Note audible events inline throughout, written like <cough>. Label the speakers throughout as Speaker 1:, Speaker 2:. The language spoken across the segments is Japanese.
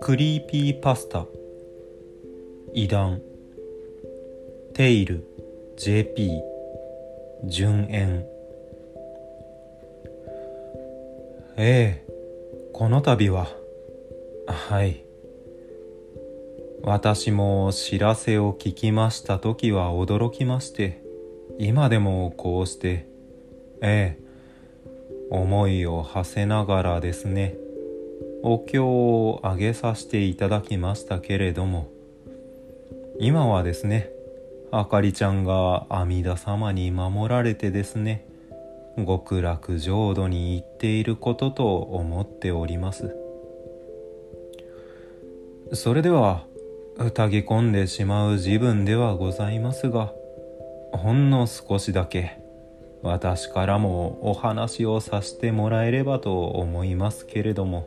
Speaker 1: クリーピーパスタ。異談テイル。JP 順延ええ。この度は。はい。私も知らせを聞きました時は驚きまして。今でもこうして。ええ。思いを馳せながらですねお経をあげさせていただきましたけれども今はですねあかりちゃんが阿弥陀様に守られてですね極楽浄土に行っていることと思っております。それでは疑ぎ込んでしまう自分ではございますがほんの少しだけ私からもお話をさせてもらえればと思いますけれども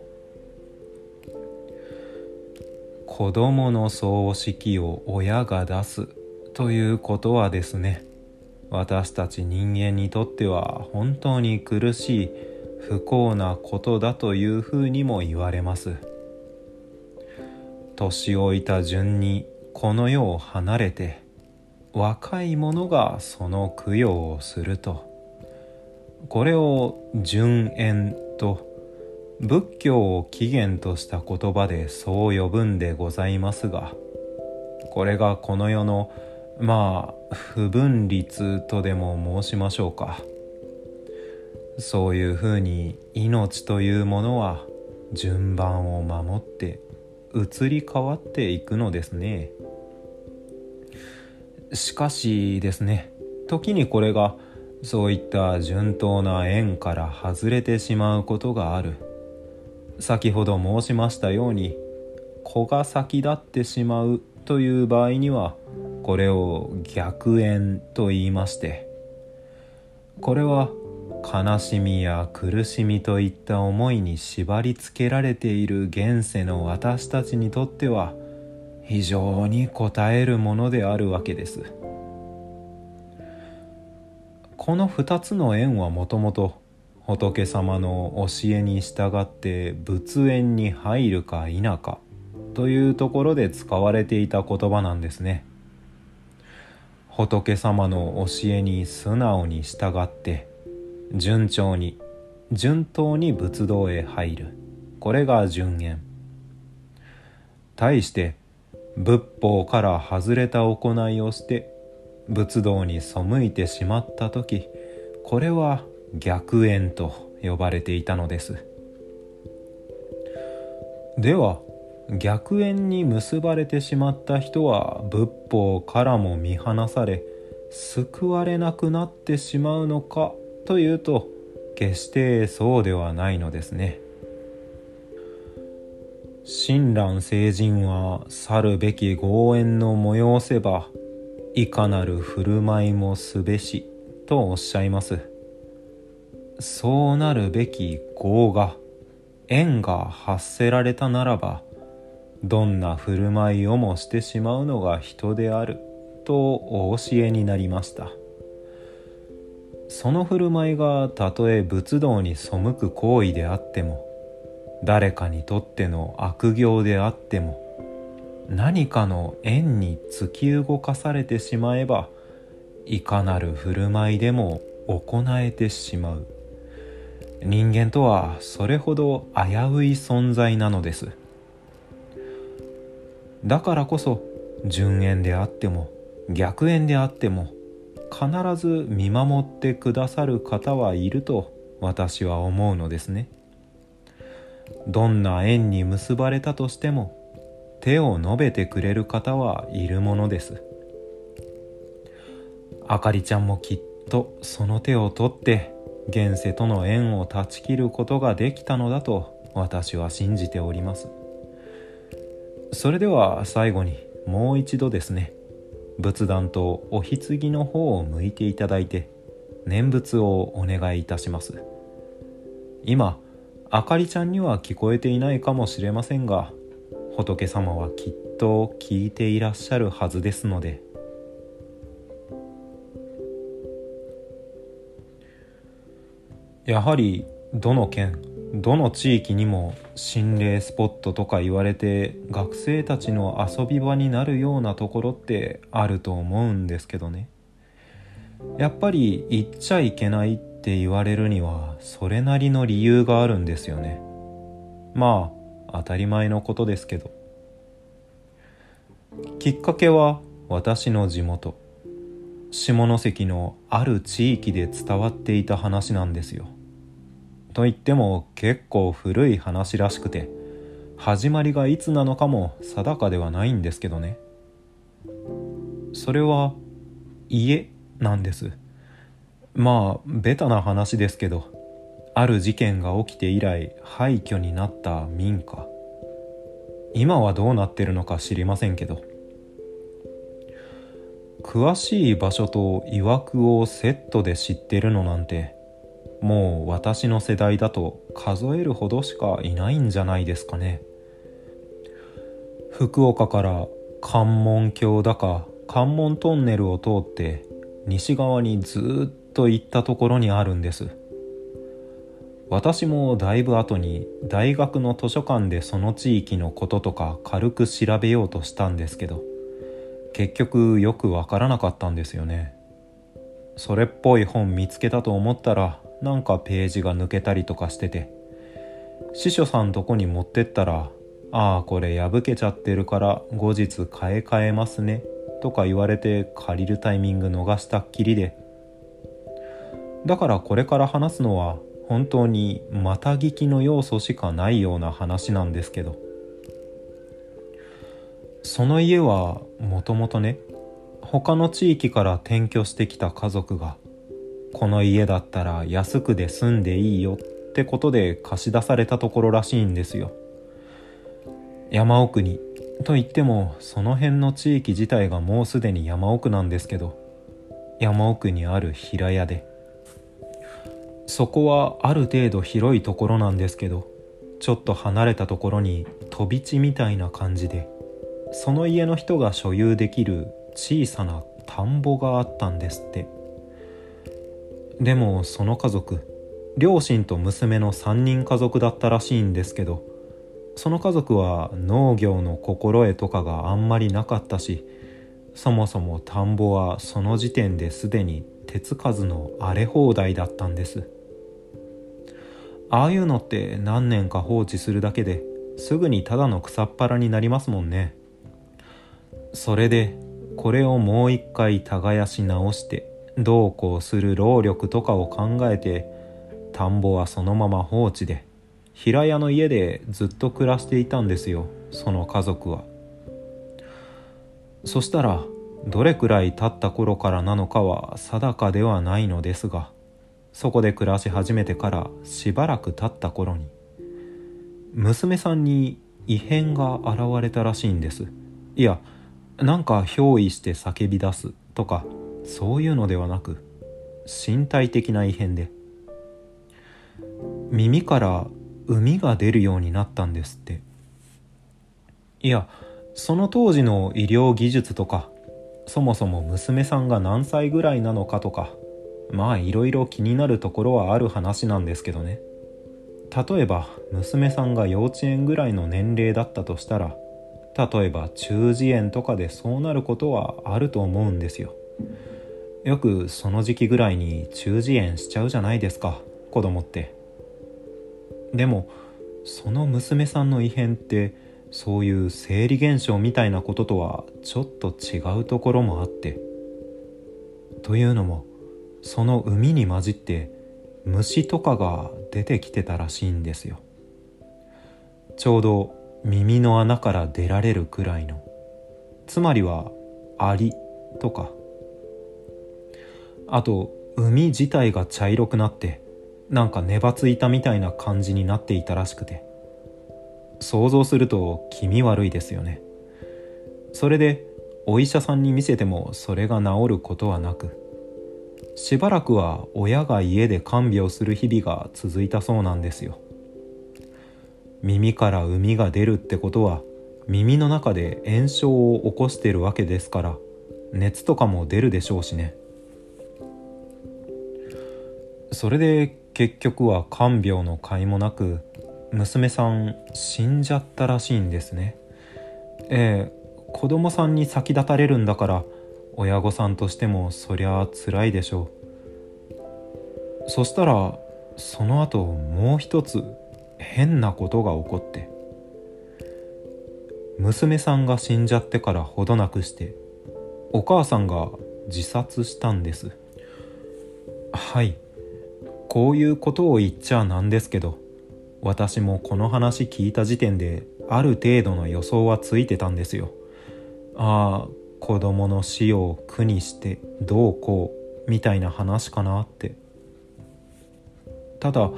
Speaker 1: 子供の葬式を親が出すということはですね私たち人間にとっては本当に苦しい不幸なことだというふうにも言われます。年老いた順にこの世を離れて若い者がその供養をするとこれを順縁と仏教を起源とした言葉でそう呼ぶんでございますがこれがこの世のまあ不分律とでも申しましょうか。そういうふうに命というものは順番を守って移り変わっていくのですね。しかしですね時にこれがそういった順当な縁から外れてしまうことがある。先ほど申しましたように子が先立ってしまうという場合にはこれを逆縁と言いましてこれは悲しみや苦しみといった思いに縛りつけられている現世の私たちにとっては非常に応えるものであるわけです。この2つの縁はもともと仏様の教えに従って仏縁に入るか否かというところで使われていた言葉なんですね。仏様の教えに素直に従って順調に順当に仏道へ入る。これが順縁。対して仏法から外れた行いをして仏道に背いてしまった時これは逆縁と呼ばれていたのです。では逆縁に結ばれてしまった人は仏法からも見放され救われなくなってしまうのかというと決してそうではないのですね。親鸞聖人は去るべき豪縁の催せばいかなる振る舞いもすべしとおっしゃいます。そうなるべき業が縁が発せられたならばどんな振る舞いをもしてしまうのが人であるとお教えになりました。その振る舞いがたとえ仏道に背く行為であっても誰かにとっての悪行であっても何かの縁に突き動かされてしまえばいかなる振る舞いでも行えてしまう。人間とはそれほど危うい存在なのです。だからこそ順縁であっても逆縁であっても必ず見守ってくださる方はいると私は思うのですね。どんな縁に結ばれたとしても手を述べてくれる方はいるものです。あかりちゃんもきっとその手を取って現世との縁を断ち切ることができたのだと私は信じております。それでは最後にもう一度ですね。仏壇とお棺の方を向いていただいて念仏をお願いいたします。今あかりちゃんには聞こえていないかもしれませんが仏様はきっと聞いていらっしゃるはずですので。やはりどの県どの地域にも心霊スポットとか言われて学生たちの遊び場になるようなところってあると思うんですけどね。やっぱり行っちゃいけないって言われるにはそれなりの理由があるんですよね。まあ当たり前のことですけど。きっかけは私の地元。下関のある地域で伝わっていた話なんですよ。と言っても結構古い話らしくて始まりがいつなのかも定かではないんですけどね。それは家なんです。まあベタな話ですけど。ある事件が起きて以来廃墟になった民家。今はどうなってるのか知りませんけど。詳しい場所と曰くをセットで知ってるのなんてもう私の世代だと数えるほどしかいないんじゃないですかね。福岡から関門橋だか関門トンネルを通って西側にずっと行ったところにあるんです。私もだいぶ後に大学の図書館でその地域のこととか軽く調べようとしたんですけど結局よくわからなかったんですよね。それっぽい本見つけたと思ったらなんかページが抜けたりとかしてて司書さんとこに持ってったら「ああこれ破けちゃってるから後日買い替えますね」とか言われて借りるタイミング逃したっきりで。だからこれから話すのは本当にまた聞きの要素しかないような話なんですけど。その家はもともとね他の地域から転居してきた家族がこの家だったら安くで住んでいいよってことで貸し出されたところらしいんですよ。山奥に。と言ってもその辺の地域自体がもうすでに山奥なんですけど山奥にある平屋でそこはある程度広いところなんですけどちょっと離れたところに飛び地みたいな感じでその家の人が所有できる小さな田んぼがあったんですって。でもその家族両親と娘の3人家族だったらしいんですけどその家族は農業の心得とかがあんまりなかったしそもそも田んぼはその時点ですでに手つかずの荒れ放題だったんです。ああいうのって何年か放置するだけですぐにただの草っぱらになりますもんね。それでこれをもう一回耕し直してどうこうする労力とかを考えて田んぼはそのまま放置で平屋の家でずっと暮らしていたんですよその家族は。そしたらどれくらい経った頃からなのかは定かではないのですがそこで暮らし始めてからしばらく経った頃に娘さんに異変が現れたらしいんです。いやなんか憑依して叫び出すとかそういうのではなく身体的な異変で耳から膿が出るようになったんですって。いやその当時の医療技術とかそもそも娘さんが何歳ぐらいなのかとかまあいろいろ気になるところはある話なんですけどね。例えば娘さんが幼稚園ぐらいの年齢だったとしたら例えば中耳炎とかでそうなることはあると思うんですよ。よくその時期ぐらいに中耳炎しちゃうじゃないですか子供って。でもその娘さんの異変ってそういう生理現象みたいなこととはちょっと違うところもあって。というのもその海に混じって虫とかが出てきてたらしいんですよ。ちょうど耳の穴から出られるくらいの。つまりはアリとか。あと海自体が茶色くなってなんかねばついたみたいな感じになっていたらしくて。想像すると気味悪いですよね。それでお医者さんに見せてもそれが治ることはなくしばらくは親が家で看病する日々が続いたそうなんですよ。耳から膿が出るってことは耳の中で炎症を起こしてるわけですから熱とかも出るでしょうしね。それで結局は看病の甲斐もなく娘さん死んじゃったらしいんですね。ええ子供さんに先立たれるんだから親御さんとしてもそりゃあ辛いでしょう。そしたらその後もう一つ変なことが起こって娘さんが死んじゃってからほどなくしてお母さんが自殺したんです。はい。こういうことを言っちゃなんですけど私もこの話聞いた時点である程度の予想はついてたんですよ。ああ子供の死を苦にしてどうこうみたいな話かなって。ただ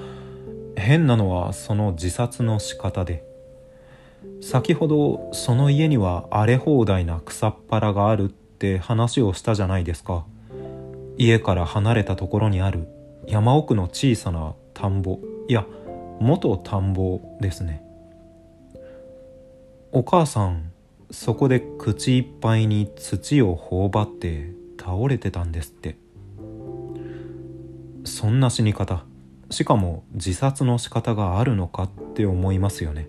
Speaker 1: 変なのはその自殺の仕方で。先ほどその家には荒れ放題な草っ腹があるって話をしたじゃないですか。家から離れたところにある山奥の小さな田んぼ。いや元田んぼですね。お母さんそこで口いっぱいに土を頬張って倒れてたんですって。そんな死に方。しかも自殺の仕方があるのかって思いますよね。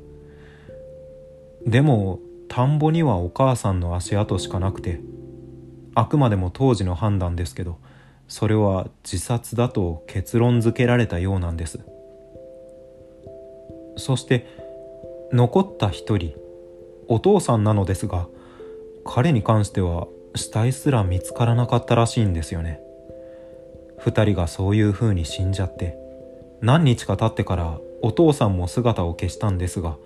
Speaker 1: でも田んぼにはお母さんの足跡しかなくてあくまでも当時の判断ですけどそれは自殺だと結論付けられたようなんです。そして残った一人お父さんなのですが彼に関しては死体すら見つからなかったらしいんですよね。二人がそういう風に死んじゃって何日か経ってからお父さんも姿を消したんですが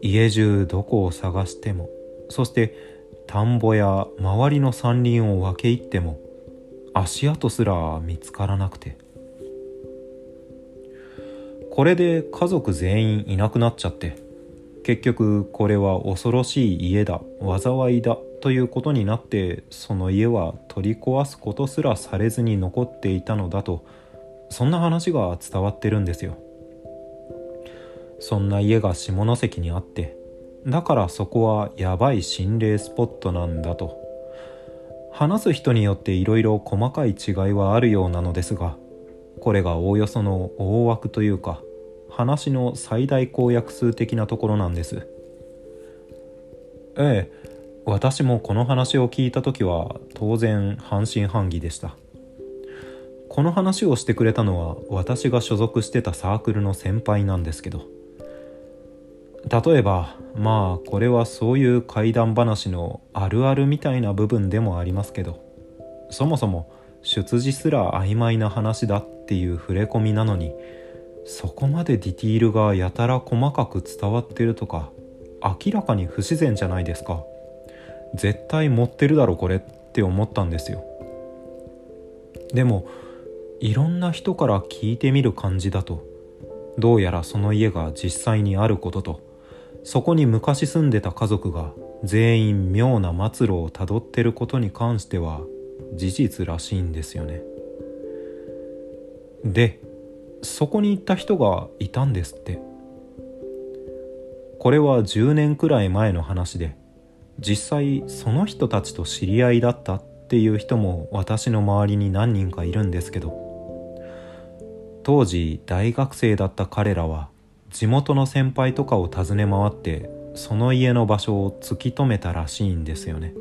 Speaker 1: 家中どこを探してもそして田んぼや周りの山林を分け入っても足跡すら見つからなくて。これで家族全員いなくなっちゃって結局これは恐ろしい家だ災いだということになってその家は取り壊すことすらされずに残っていたのだとそんな話が伝わってるんですよ。そんな家が下関にあってだからそこはやばい心霊スポットなんだと。話す人によっていろいろ細かい違いはあるようなのですがこれがおおよその大枠というか話の最大公約数的なところなんです。ええ私もこの話を聞いた時は当然半信半疑でした。この話をしてくれたのは私が所属してたサークルの先輩なんですけど。例えばまあこれはそういう怪談話のあるあるみたいな部分でもありますけど。そもそも出自すら曖昧な話だっていう触れ込みなのにそこまでディティールがやたら細かく伝わってるとか明らかに不自然じゃないですか。絶対持ってるだろこれって思ったんですよ。でもいろんな人から聞いてみる感じだとどうやらその家が実際にあることとそこに昔住んでた家族が全員妙な末路をたどってることに関しては事実らしいんですよね。でそこに行った人がいたんですって。これは10年くらい前の話で実際その人たちと知り合いだったっていう人も私の周りに何人かいるんですけど当時大学生だった彼らは地元の先輩とかを訪ね回ってその家の場所を突き止めたらしいんですよね。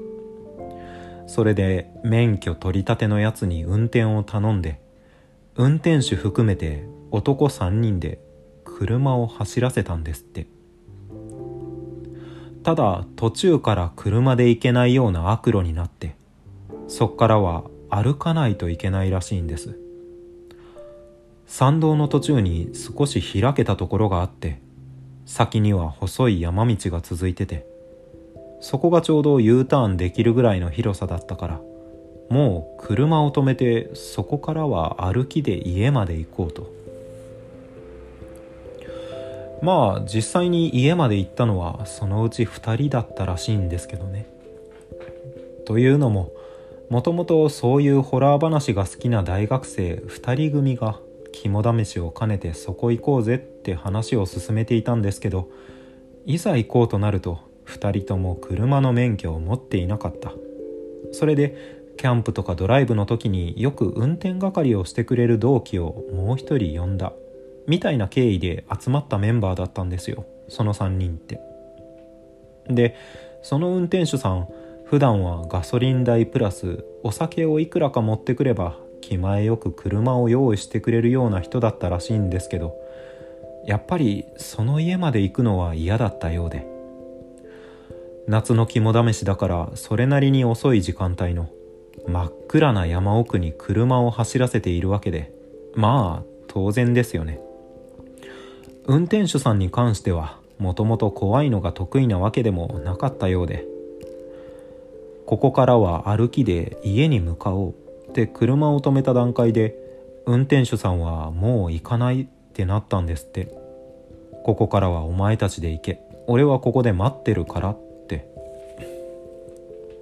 Speaker 1: それで免許取り立てのやつに運転を頼んで運転手含めて男3人で車を走らせたんですって。ただ途中から車で行けないような悪路になってそっからは歩かないといけないらしいんです。参道の途中に少し開けたところがあって先には細い山道が続いててそこがちょうど U ターンできるぐらいの広さだったからもう車を止めてそこからは歩きで家まで行こうと。まあ実際に家まで行ったのはそのうち2人だったらしいんですけどね。というのももともとそういうホラー話が好きな大学生2人組が肝試しを兼ねてそこ行こうぜって話を進めていたんですけどいざ行こうとなると2人とも車の免許を持っていなかった。それでキャンプとかドライブの時によく運転係をしてくれる同期をもう一人呼んだ。みたいな経緯で集まったメンバーだったんですよ。その3人って。でその運転手さん普段はガソリン代プラスお酒をいくらか持ってくれば気前よく車を用意してくれるような人だったらしいんですけどやっぱりその家まで行くのは嫌だったようで。夏の肝試しだからそれなりに遅い時間帯の真っ暗な山奥に車を走らせているわけでまあ当然ですよね。運転手さんに関してはもともと怖いのが得意なわけでもなかったようでここからは歩きで家に向かおうって車を止めた段階で運転手さんはもう行かないってなったんですって。ここからはお前たちで行け。俺はここで待ってるからって。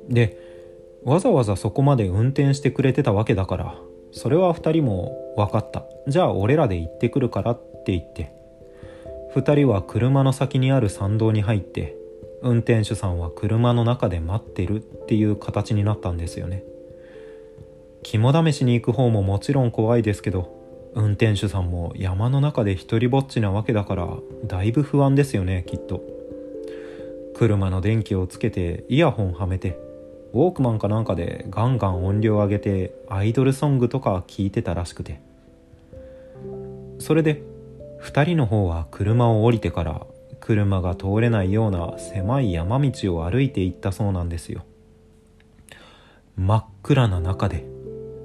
Speaker 1: でわざわざそこまで運転してくれてたわけだからそれは2人も分かった。じゃあ俺らで行ってくるからって言って。2人は車の先にある参道に入って運転手さんは車の中で待ってるっていう形になったんですよね。肝試しに行く方ももちろん怖いですけど運転手さんも山の中で一人ぼっちなわけだからだいぶ不安ですよねきっと。車の電気をつけてイヤホンはめてウォークマンかなんかでガンガン音量上げてアイドルソングとか聞いてたらしくて。それで2人の方は車を降りてから車が通れないような狭い山道を歩いていったそうなんですよ。真っ暗な中で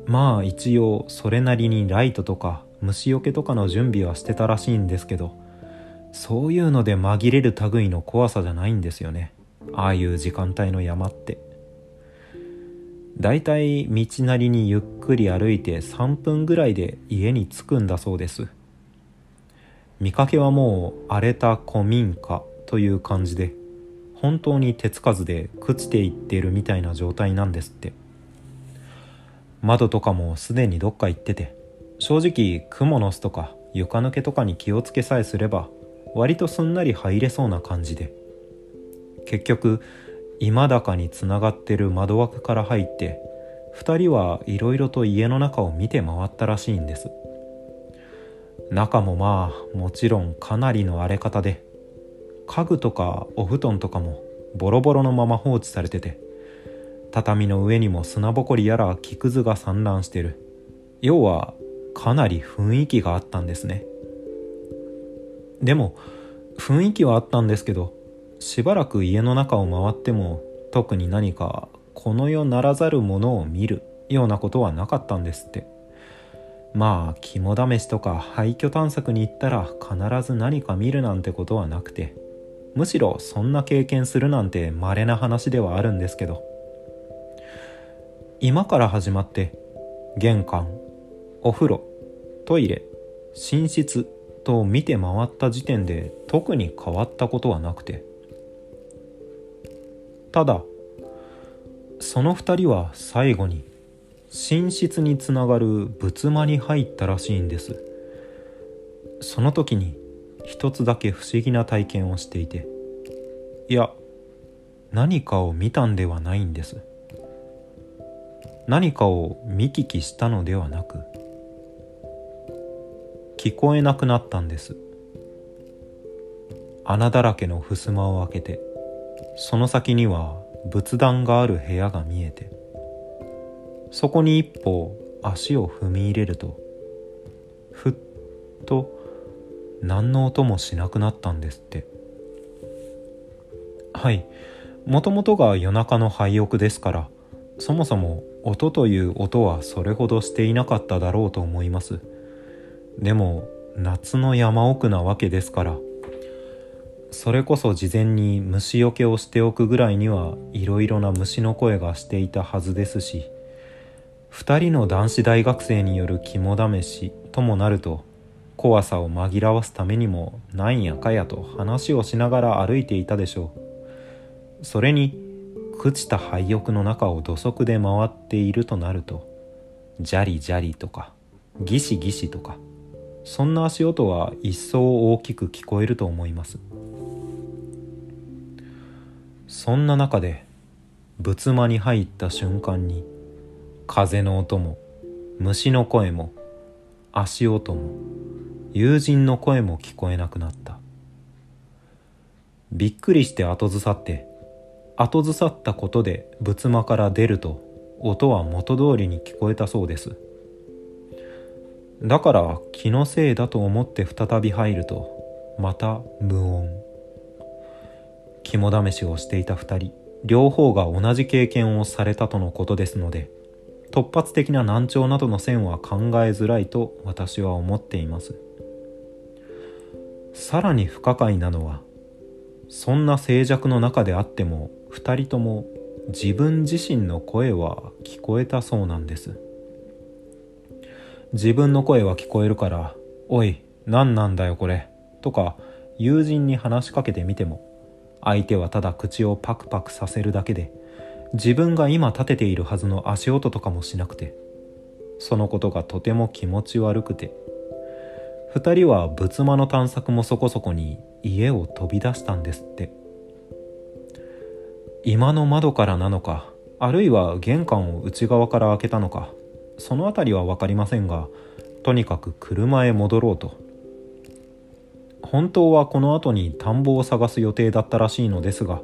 Speaker 1: まあ一応それなりにライトとか虫よけとかの準備はしてたらしいんですけどそういうので紛れる類の怖さじゃないんですよね。ああいう時間帯の山って。だいたい道なりにゆっくり歩いて3分ぐらいで家に着くんだそうです。見かけはもう荒れた古民家という感じで本当に手つかずで朽ちていっているみたいな状態なんですって。窓とかもすでにどっか行ってて正直クモの巣とか床抜けとかに気をつけさえすれば割とすんなり入れそうな感じで。結局今高につながってる窓枠から入って2人はいろいろと家の中を見て回ったらしいんです。中もまあもちろんかなりの荒れ方で家具とかお布団とかもボロボロのまま放置されてて畳の上にも砂ぼこりやら木くずが散乱してる。要はかなり雰囲気があったんですね。でも雰囲気はあったんですけどしばらく家の中を回っても特に何かこの世ならざるものを見るようなことはなかったんですって。まあ肝試しとか廃墟探索に行ったら必ず何か見るなんてことはなくてむしろそんな経験するなんて稀な話ではあるんですけど。今から始まって玄関お風呂トイレ寝室と見て回った時点で特に変わったことはなくて。ただその2人は最後に寝室につながる仏間に入ったらしいんです。その時に一つだけ不思議な体験をしていていや何かを見たんではないんです。何かを見聞きしたのではなく聞こえなくなったんです。穴だらけの襖を開けてその先には仏壇がある部屋が見えてそこに一歩足を踏み入れるとふっと何の音もしなくなったんですって。はい。もともとが夜中の廃屋ですからそもそも音という音はそれほどしていなかっただろうと思います。でも夏の山奥なわけですからそれこそ事前に虫よけをしておくぐらいにはいろいろな虫の声がしていたはずですし2人の男子大学生による肝試しともなると怖さを紛らわすためにもなんやかやと話をしながら歩いていたでしょう。それに朽ちた廃屋の中を土足で回っているとなるとジャリジャリとかギシギシとかそんな足音は一層大きく聞こえると思います。そんな中で仏間に入った瞬間に風の音も虫の声も足音も友人の声も聞こえなくなった。びっくりして後ずさって後ずさったことで仏間から出ると音は元通りに聞こえたそうです。だから気のせいだと思って再び入るとまた無音。肝試しをしていた二人両方が同じ経験をされたとのことですので突発的な難聴などの線は考えづらいと私は思っています。さらに不可解なのはそんな静寂の中であっても二人とも自分自身の声は聞こえたそうなんです。自分の声は聞こえるから「おい何なんだよこれ」とか友人に話しかけてみても相手はただ口をパクパクさせるだけで自分が今立てているはずの足音とかもしなくてそのことがとても気持ち悪くて二人は仏間の探索もそこそこに家を飛び出したんですって。今の窓からなのかあるいは玄関を内側から開けたのかその辺りは分かりませんがとにかく車へ戻ろうと。本当はこの後に田んぼを探す予定だったらしいのですが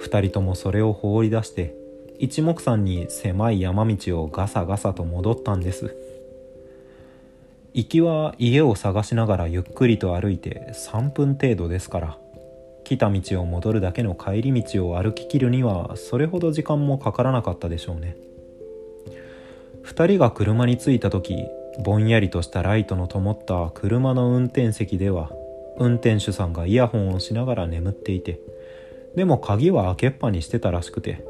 Speaker 1: 2人ともそれを放り出して一目散に狭い山道をガサガサと戻ったんです。行きは家を探しながらゆっくりと歩いて3分程度ですから来た道を戻るだけの帰り道を歩ききるにはそれほど時間もかからなかったでしょうね。2人が車に着いた時ぼんやりとしたライトの灯った車の運転席では運転手さんがイヤホンをしながら眠っていてでも鍵は開けっぱにしてたらしくて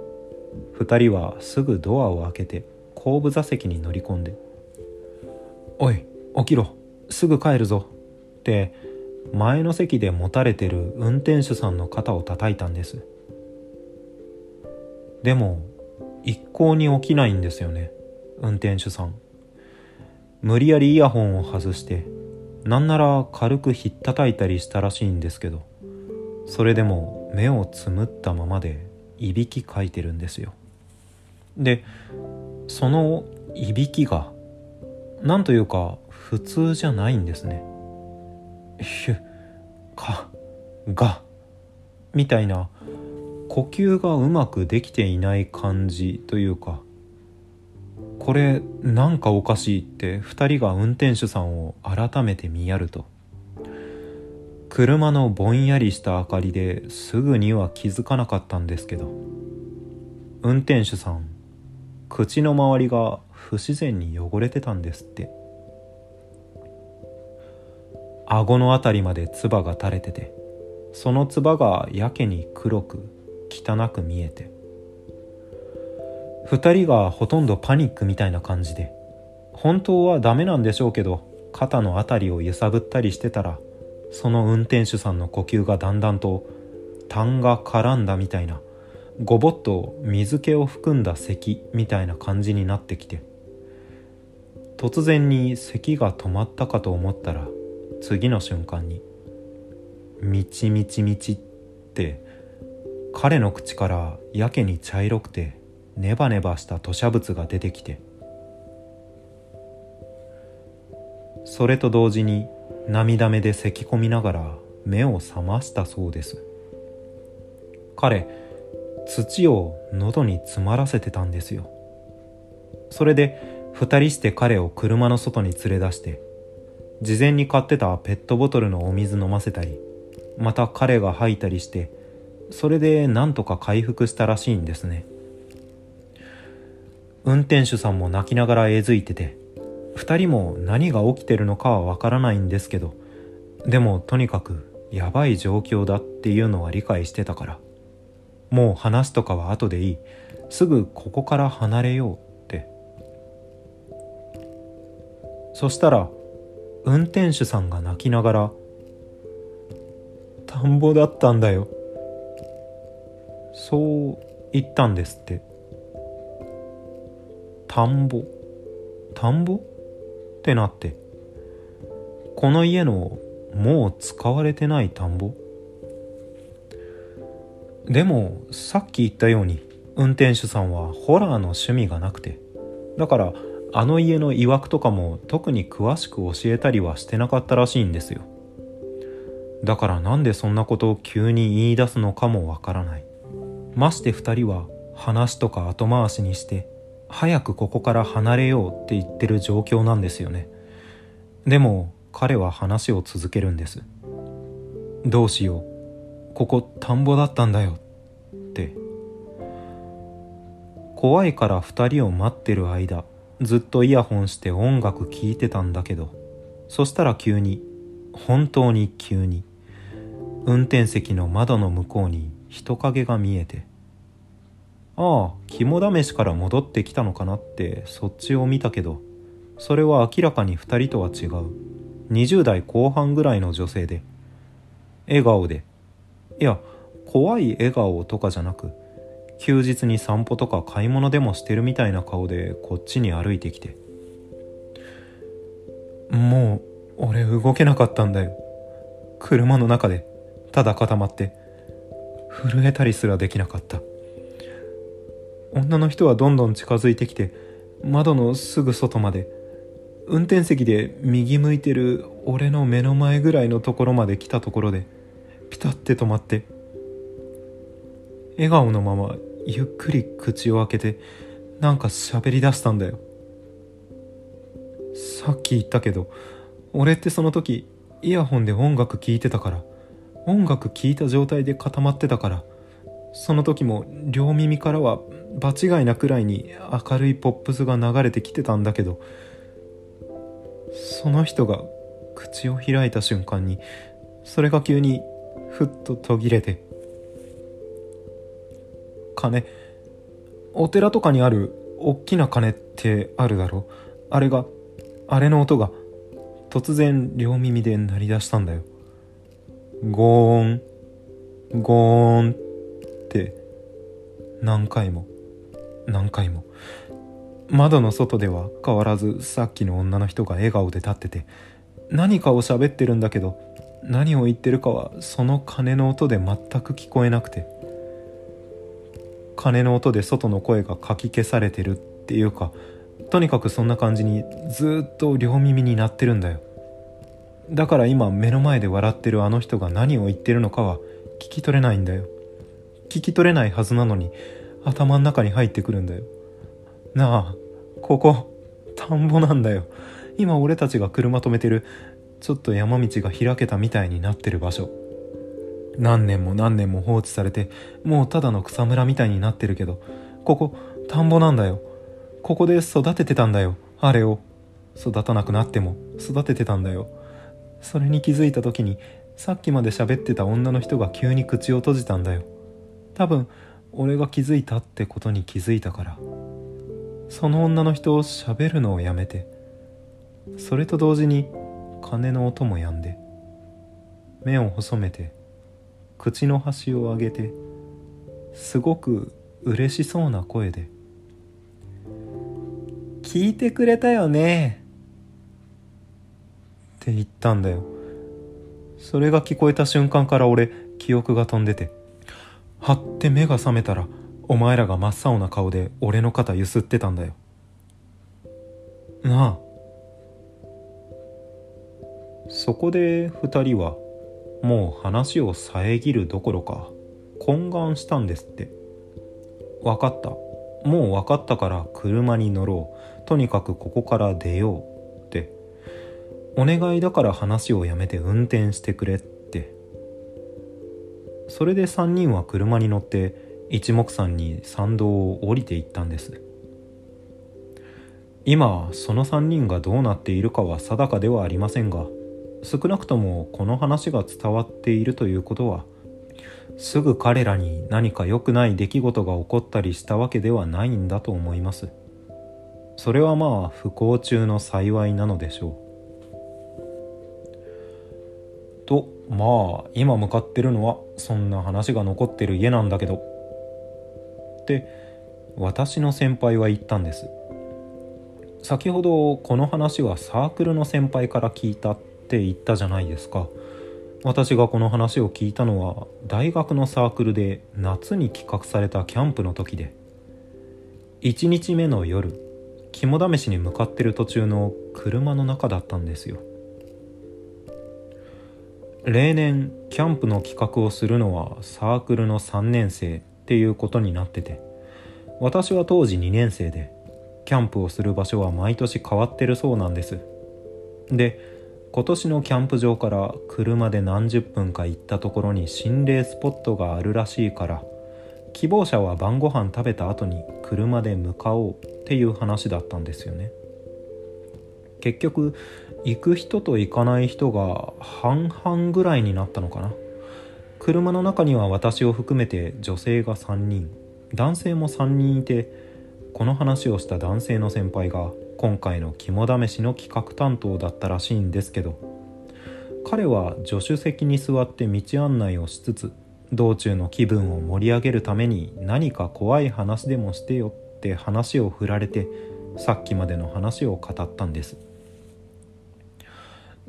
Speaker 1: 2人はすぐドアを開けて後部座席に乗り込んで「おい起きろ。すぐ帰るぞ」って前の席で持たれてる運転手さんの肩を叩いたんです。でも一向に起きないんですよね運転手さん。無理やりイヤホンを外してなんなら軽くひったたいたりしたらしいんですけどそれでも目をつむったままでいびきかいてるんですよ。でそのいびきがなんというか普通じゃないんですね。ひゅかがみたいな呼吸がうまくできていない感じというかこれなんかおかしいって2人が運転手さんを改めて見やると。車のぼんやりした明かりですぐには気づかなかったんですけど。運転手さん口の周りが不自然に汚れてたんですって。顎の辺りまで唾が垂れててその唾がやけに黒く汚く見えて。2人がほとんどパニックみたいな感じで本当はダメなんでしょうけど肩の辺りを揺さぶったりしてたらその運転手さんの呼吸がだんだんと痰が絡んだみたいなごぼっと水気を含んだ咳みたいな感じになってきて突然に咳が止まったかと思ったら次の瞬間に「みちみちみち」って彼の口からやけに茶色くてネバネバした吐砂物が出てきてそれと同時に涙目で咳き込みながら目を覚ましたそうです。彼土を喉に詰まらせてたんですよ。それで二人して彼を車の外に連れ出して事前に買ってたペットボトルのお水飲ませたりまた彼が吐いたりしてそれでなんとか回復したらしいんですね。運転手さんも泣きながらえずいてて2人も何が起きてるのかはわからないんですけどでもとにかくやばい状況だっていうのは理解してたからもう話すとかは後でいいすぐここから離れようって。そしたら運転手さんが泣きながら「田んぼだったんだよ」そう言ったんですって。田んぼ。田んぼ？ってなって。この家のもう使われてない田んぼ。でもさっき言ったように運転手さんはホラーの趣味がなくて。だからあの家の曰くとかも特に詳しく教えたりはしてなかったらしいんですよ。だからなんでそんなことを急に言い出すのかもわからない。まして2人は話とか後回しにして早くここから離れようって言ってる状況なんですよね。でも彼は話を続けるんです。どうしよう。ここ田んぼだったんだよって。怖いから2人を待ってる間ずっとイヤホンして音楽聴いてたんだけど。そしたら急に本当に急に運転席の窓の向こうに人影が見えて。ああ肝試しから戻ってきたのかなってそっちを見たけどそれは明らかに2人とは違う。20代後半ぐらいの女性で笑顔で。いや怖い笑顔とかじゃなく休日に散歩とか買い物でもしてるみたいな顔でこっちに歩いてきて。もう俺動けなかったんだよ。車の中でただ固まって震えたりすらできなかった。女の人はどんどん近づいてきて窓のすぐ外まで運転席で右向いてる俺の目の前ぐらいのところまで来たところでピタッて止まって笑顔のままゆっくり口を開けてなんか喋り出したんだよ。さっき言ったけど俺ってその時イヤホンで音楽聴いてたから音楽聴いた状態で固まってたからその時も両耳からは場違いなくらいに明るいポップスが流れてきてたんだけどその人が口を開いた瞬間にそれが急にふっと途切れて鐘お寺とかにあるおっきな鐘ってあるだろあれがあれの音が突然両耳で鳴り出したんだよ。ゴーンゴーンって何回も。何回も。窓の外では変わらずさっきの女の人が笑顔で立ってて何かを喋ってるんだけど何を言ってるかはその鐘の音で全く聞こえなくて鐘の音で外の声がかき消されてるっていうかとにかくそんな感じにずっと両耳になってるんだよ。だから今目の前で笑ってるあの人が何を言ってるのかは聞き取れないんだよ。聞き取れないはずなのに頭の中に入ってくるんだよ。なあここ田んぼなんだよ。今俺たちが車止めてるちょっと山道が開けたみたいになってる場所。何年も何年も放置されてもうただの草むらみたいになってるけどここ田んぼなんだよ。ここで育ててたんだよあれを。育たなくなっても育ててたんだよ。それに気づいた時にさっきまで喋ってた女の人が急に口を閉じたんだよ。多分俺が気づいたってことに気づいたから。その女の人を喋るのをやめてそれと同時に鐘の音も止んで目を細めて口の端を上げてすごく嬉しそうな声で「聞いてくれたよね」って言ったんだよ。それが聞こえた瞬間から俺記憶が飛んでて。はって目が覚めたらお前らが真っ青な顔で俺の肩ゆすってたんだよ。なあ。そこで二人はもう話を遮るどころか懇願したんですって。分かった。もう分かったから車に乗ろう。とにかくここから出ようって。お願いだから話をやめて運転してくれって。それで3人は車に乗って一目散に山道を降りていったんです。今その3人がどうなっているかは定かではありませんが少なくともこの話が伝わっているということはすぐ彼らに何か良くない出来事が起こったりしたわけではないんだと思います。それはまあ不幸中の幸いなのでしょう。まあ今向かってるのはそんな話が残ってる家なんだけど。って私の先輩は言ったんです。先ほどこの話はサークルの先輩から聞いたって言ったじゃないですか。私がこの話を聞いたのは大学のサークルで夏に企画されたキャンプの時で。1日目の夜肝試しに向かってる途中の車の中だったんですよ。例年キャンプの企画をするのはサークルの3年生っていうことになってて私は当時2年生でキャンプをする場所は毎年変わってるそうなんです。で今年のキャンプ場から車で何十分か行ったところに心霊スポットがあるらしいから希望者は晩ご飯食べた後に車で向かおうっていう話だったんですよね。結局行く人と行かない人が半々ぐらいになったのかな。車の中には私を含めて女性が3人男性も3人いてこの話をした男性の先輩が今回の肝試しの企画担当だったらしいんですけど彼は助手席に座って道案内をしつつ道中の気分を盛り上げるために何か怖い話でもしてよって話を振られてさっきまでの話を語ったんです。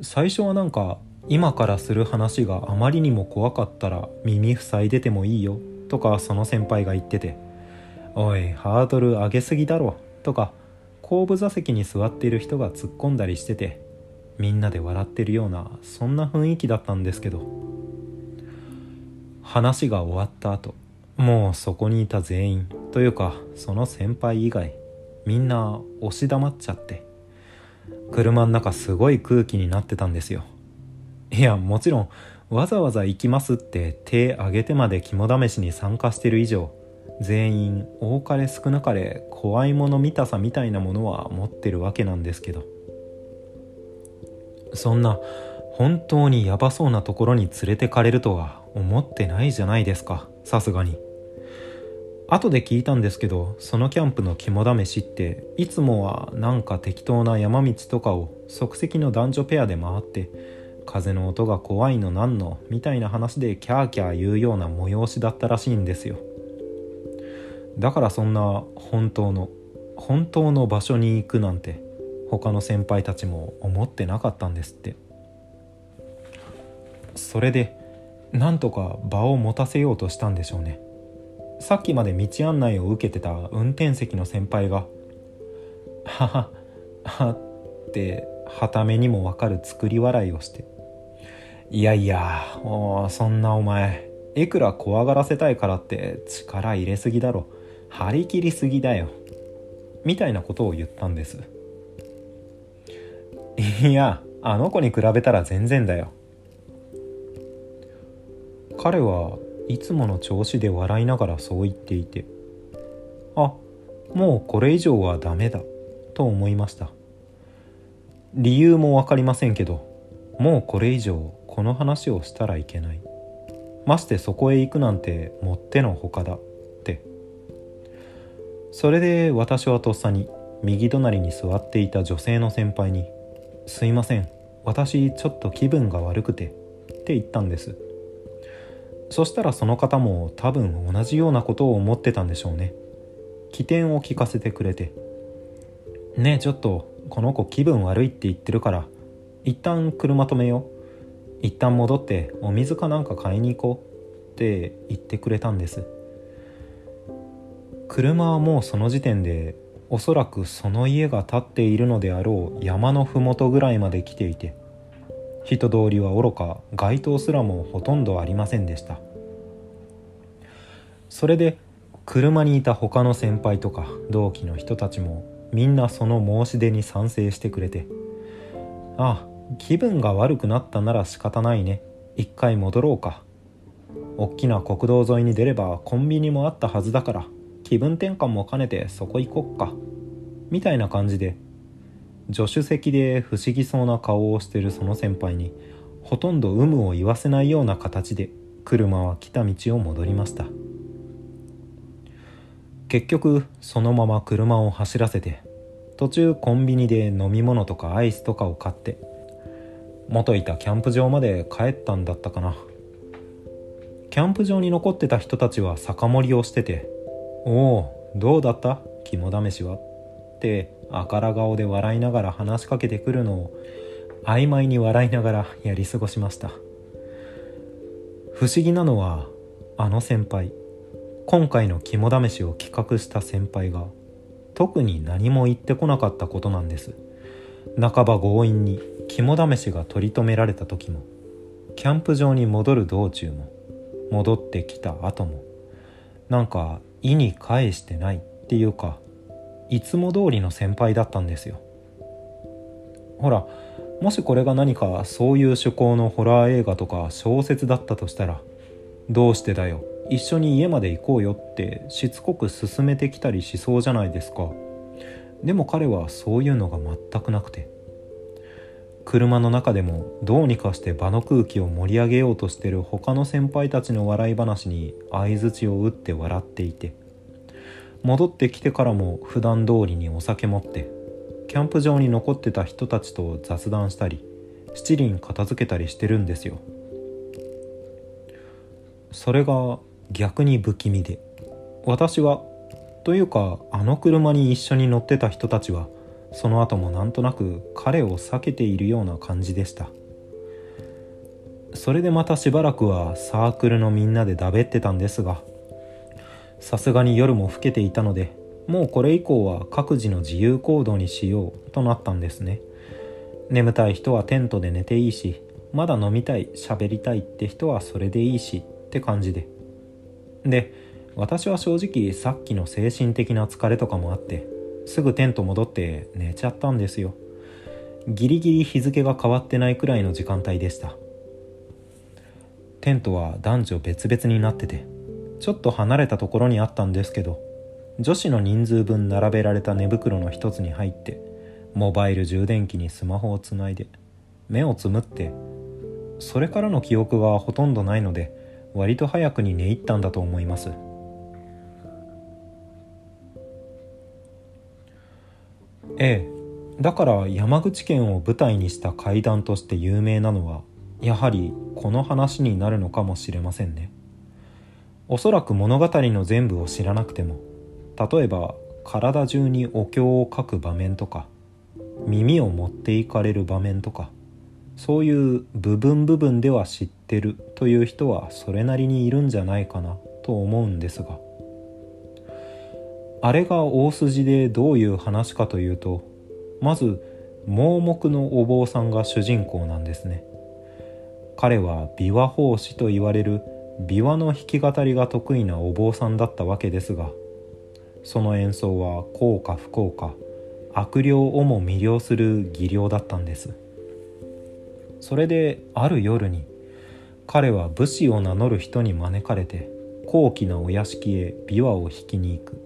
Speaker 1: 最初はなんか今からする話があまりにも怖かったら耳塞いでてもいいよとかその先輩が言ってて「おいハードル上げすぎだろ」とか後部座席に座っている人が突っ込んだりしててみんなで笑ってるようなそんな雰囲気だったんですけど話が終わった後もうそこにいた全員というかその先輩以外みんな押し黙っちゃって車の中すごい空気になってたんですよ。いやもちろんわざわざ行きますって手挙げてまで肝試しに参加してる以上全員多かれ少なかれ怖いもの見たさみたいなものは持ってるわけなんですけど。そんな本当にヤバそうなところに連れてかれるとは思ってないじゃないですかさすがに。後で聞いたんですけどそのキャンプの肝試しっていつもはなんか適当な山道とかを即席の男女ペアで回って風の音が怖いのなんのみたいな話でキャーキャー言うような催しだったらしいんですよ。だからそんな本当の本当の場所に行くなんて他の先輩たちも思ってなかったんですって。それでなんとか場を持たせようとしたんでしょうね。さっきまで道案内を受けてた運転席の先輩が「ははは」ってはためにもわかる作り笑いをして「いやいやおそんなお前いくら怖がらせたいからって力入れすぎだろ。張り切りすぎだよ」みたいなことを言ったんです。いやあの子に比べたら全然だよ。彼はいつもの調子で笑いながらそう言っていてあもうこれ以上はダメだと思いました。理由も分かりませんけどもうこれ以上この話をしたらいけない。ましてそこへ行くなんてもってのほかだって。それで私はとっさに右隣に座っていた女性の先輩に「すいません私ちょっと気分が悪くて」って言ったんです。そしたらその方も多分同じようなことを思ってたんでしょうね。起点を聞かせてくれて「ねえちょっとこの子気分悪いって言ってるから一旦車止めよう。一旦戻ってお水かなんか買いに行こう」って言ってくれたんです。車はもうその時点でおそらくその家が建っているのであろう山の麓ぐらいまで来ていて人通りはおろか街灯すらもほとんどありませんでした。それで車にいた他の先輩とか同期の人たちもみんなその申し出に賛成してくれてああ気分が悪くなったなら仕方ないね。一回戻ろうか。おっきな国道沿いに出ればコンビニもあったはずだから気分転換も兼ねてそこ行こっか。みたいな感じで助手席で不思議そうな顔をしてるその先輩にほとんど有無を言わせないような形で車は来た道を戻りました。結局そのまま車を走らせて途中コンビニで飲み物とかアイスとかを買って元いたキャンプ場まで帰ったんだったかな。キャンプ場に残ってた人たちは酒盛りをしてて「おおどうだった？肝試しは?」ってあから顔で笑いながら話しかけてくるのを曖昧に笑いながらやり過ごしました。不思議なのはあの先輩今回の肝試しを企画した先輩が特に何も言ってこなかったことなんです。半ば強引に肝試しが取り留められた時もキャンプ場に戻る道中も戻ってきた後もなんか意に介してないっていうかいつも通りの先輩だったんですよ。ほらもしこれが何かそういう趣向のホラー映画とか小説だったとしたら「どうしてだよ一緒に家まで行こうよ」ってしつこく勧めてきたりしそうじゃないですか。でも彼はそういうのが全くなくて車の中でもどうにかして場の空気を盛り上げようとしてる他の先輩たちの笑い話に相づちを打って笑っていて戻ってきてからも普段通りにお酒持ってキャンプ場に残ってた人たちと雑談したり七輪片付けたりしてるんですよ。それが逆に不気味で私はというかあの車に一緒に乗ってた人たちはその後もなんとなく彼を避けているような感じでした。それでまたしばらくはサークルのみんなでだべってたんですがさすがに夜も更けていたのでもうこれ以降は各自の自由行動にしようとなったんですね。眠たい人はテントで寝ていいしまだ飲みたい喋りたいって人はそれでいいしって感じで。で私は正直さっきの精神的な疲れとかもあってすぐテント戻って寝ちゃったんですよ。ギリギリ日付が変わってないくらいの時間帯でした。テントは男女別々になっててちょっと離れたところにあったんですけど女子の人数分並べられた寝袋の一つに入ってモバイル充電器にスマホをつないで目をつむってそれからの記憶がほとんどないので割と早くに寝入ったんだと思います。ええだから山口県を舞台にした怪談として有名なのはやはりこの話になるのかもしれませんね。おそらく物語の全部を知らなくても例えば体中にお経を書く場面とか耳を持っていかれる場面とかそういう部分部分では知ってるという人はそれなりにいるんじゃないかなと思うんですがあれが大筋でどういう話かというとまず盲目のお坊さんが主人公なんですね。彼は琵琶法師と言われる琵琶の弾き語りが得意なお坊さんだったわけですがその演奏は幸か不幸か悪霊をも魅了する技量だったんです。それである夜に彼は武士を名乗る人に招かれて高貴なお屋敷へ琵琶を弾きに行く。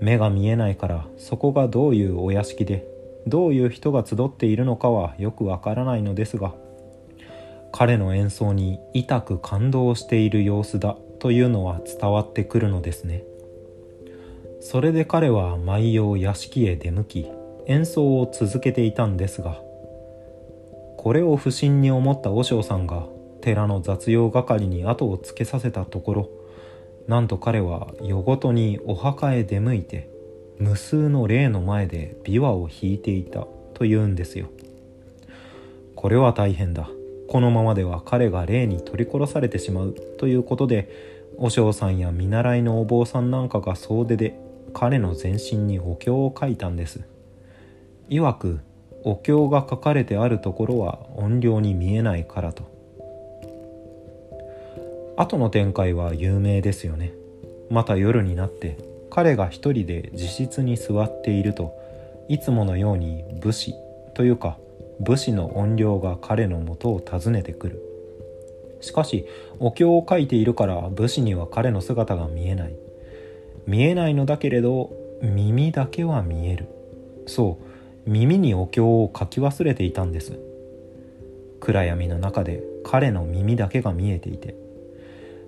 Speaker 1: 目が見えないからそこがどういうお屋敷でどういう人が集っているのかはよくわからないのですが彼の演奏に痛く感動している様子だというのは伝わってくるのですね。それで彼は毎夜屋敷へ出向き演奏を続けていたんですがこれを不審に思った和尚さんが寺の雑用係に後をつけさせたところなんと彼は夜ごとにお墓へ出向いて無数の霊の前で琵琶を弾いていたというんですよ。これは大変だ。このままでは彼が霊に取り殺されてしまうということで和尚さんや見習いのお坊さんなんかが総出で彼の全身にお経を書いたんです。いわくお経が書かれてあるところは怨霊に見えないからと。後の展開は有名ですよね。また夜になって彼が一人で自室に座っているといつものように武士というか武士の怨霊が彼のもとを訪ねてくる。しかしお経を書いているから武士には彼の姿が見えない。見えないのだけれど耳だけは見える。そう耳にお経を書き忘れていたんです。暗闇の中で彼の耳だけが見えていて。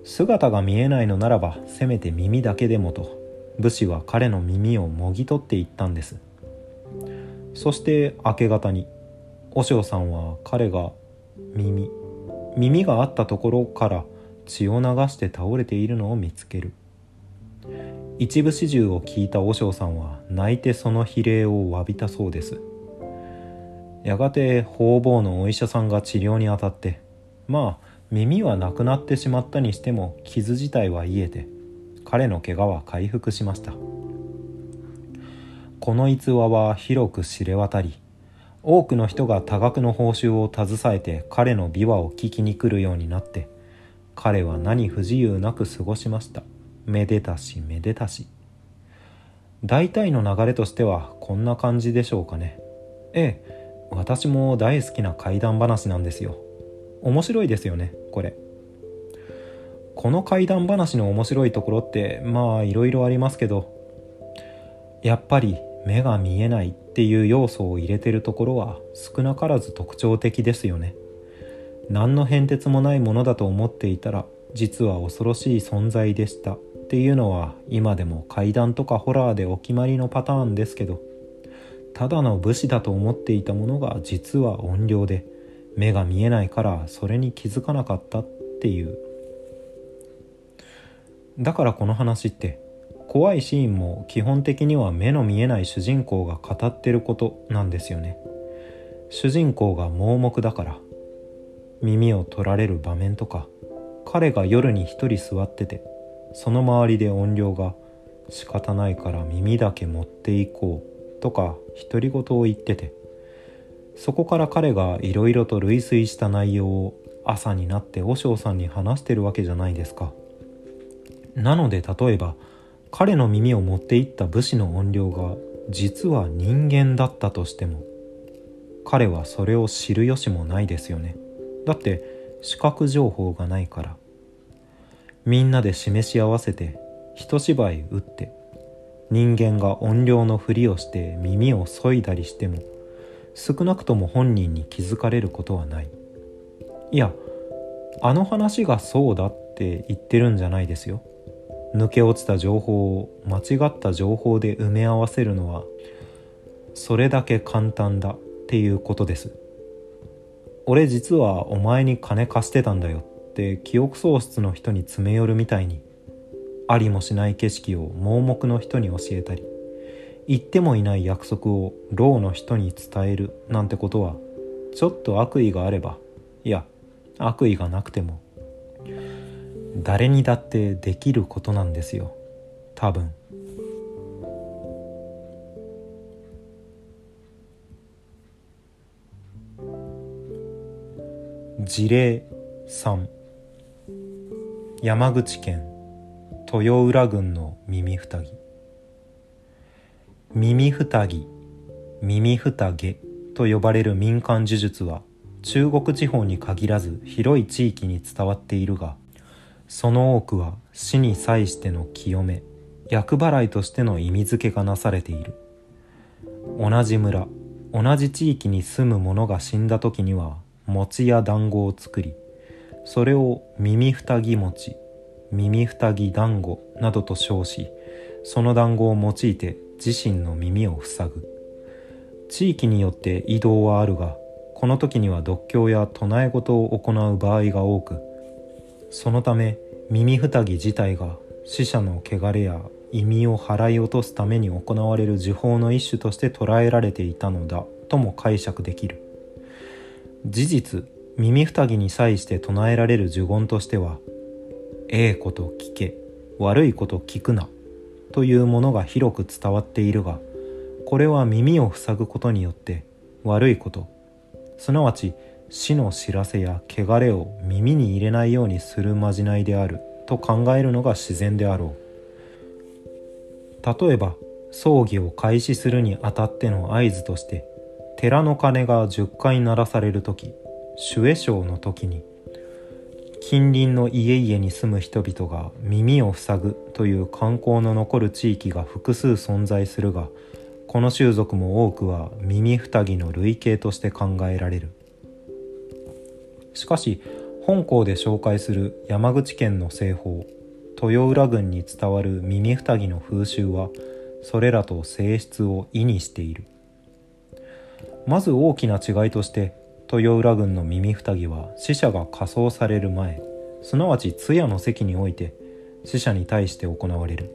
Speaker 1: 姿が見えないのならばせめて耳だけでもと武士は彼の耳をもぎ取っていったんです。そして明け方に和尚さんは彼が耳耳があったところから血を流して倒れているのを見つける。一部始終を聞いた和尚さんは泣いてその比例を詫びたそうです。やがて方々のお医者さんが治療にあたってまあ耳はなくなってしまったにしても傷自体は癒えて彼の怪我は回復しました。この逸話は広く知れ渡り多くの人が多額の報酬を携えて彼の琵琶を聞きに来るようになって彼は何不自由なく過ごしました。めでたしめでたし。大体の流れとしてはこんな感じでしょうかね。ええ私も大好きな怪談話なんですよ。面白いですよねこれ。この怪談話の面白いところってまあいろいろありますけどやっぱり目が見えない。っていう要素を入れてるところは少なからず特徴的ですよね。何の変哲もないものだと思っていたら実は恐ろしい存在でした。っていうのは今でも怪談とかホラーでお決まりのパターンですけどただの武士だと思っていたものが実は怨霊で目が見えないからそれに気づかなかったっていう。だからこの話って怖いシーンも基本的には目の見えない主人公が語ってることなんですよね。主人公が盲目だから耳を取られる場面とか彼が夜に一人座っててその周りで音量が仕方ないから耳だけ持っていこうとか独り言を言っててそこから彼がいろいろと類推した内容を朝になって和尚さんに話してるわけじゃないですか。なので例えば彼の耳を持っていった武士の音量が実は人間だったとしても彼はそれを知る由もないですよね。だって視覚情報がないから。みんなで示し合わせて一芝居打って人間が音量のふりをして耳を削いだりしても少なくとも本人に気づかれることはない。いやあの話がそうだって言ってるんじゃないですよ。抜け落ちた情報を間違った情報で埋め合わせるのはそれだけ簡単だっていうことです。俺実はお前に金貸してたんだよって記憶喪失の人に詰め寄るみたいにありもしない景色を盲目の人に教えたり言ってもいない約束を牢の人に伝えるなんてことはちょっと悪意があればいや悪意がなくても誰にだってできることなんですよ。多分。事例3山口県豊浦郡の耳ふたぎ。耳ふたぎ耳ふたげと呼ばれる民間呪術は中国地方に限らず広い地域に伝わっているがその多くは死に際しての清め厄払いとしての意味付けがなされている。同じ村同じ地域に住む者が死んだ時には餅や団子を作りそれを耳ふたぎ餅耳ふたぎ団子などと称しその団子を用いて自身の耳を塞ぐ。地域によって移動はあるがこの時には読経や唱え事を行う場合が多くそのため耳ふたぎ自体が死者の汚れや意味を払い落とすために行われる呪法の一種として捉えられていたのだとも解釈できる。事実耳ふたぎに際して唱えられる呪言としては「ええこと聞け悪いこと聞くな」というものが広く伝わっているがこれは耳を塞ぐことによって悪いこと。すなわち死の知らせや汚れを耳に入れないようにするまじないであると考えるのが自然であろう。例えば葬儀を開始するにあたっての合図として寺の鐘が10回鳴らされる時守衛省の時に近隣の家々に住む人々が耳を塞ぐという観光の残る地域が複数存在するがこの習俗も多くは耳塞ぎの類型として考えられる。しかし本校で紹介する山口県の西方豊浦郡に伝わる耳ふたぎの風習はそれらと性質を意にしている。まず大きな違いとして豊浦郡の耳ふたぎは死者が火葬される前すなわち通夜の席において死者に対して行われる。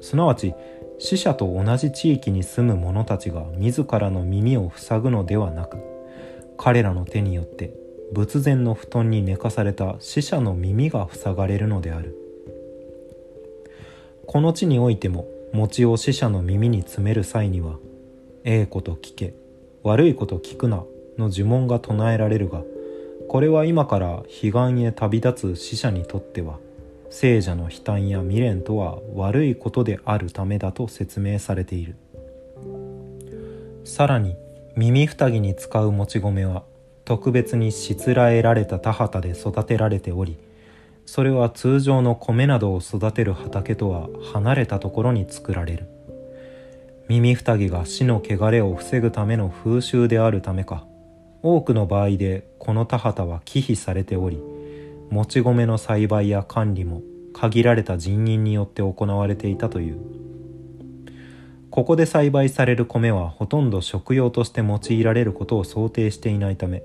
Speaker 1: すなわち死者と同じ地域に住む者たちが自らの耳を塞ぐのではなく彼らの手によって仏前の布団に寝かされた死者の耳が塞がれるのである。この地においても餅を死者の耳に詰める際には「ええこと聞け悪いこと聞くな」の呪文が唱えられるがこれは今から彼岸へ旅立つ死者にとっては聖者の悲嘆や未練とは悪いことであるためだと説明されている。さらに耳ふたぎに使うもち米は特別にしつらえられた田畑で育てられておりそれは通常の米などを育てる畑とは離れたところに作られる。耳ふたぎが死の汚れを防ぐための風習であるためか多くの場合でこの田畑は忌避されておりもち米の栽培や管理も限られた人員によって行われていたという。ここで栽培される米はほとんど食用として用いられることを想定していないため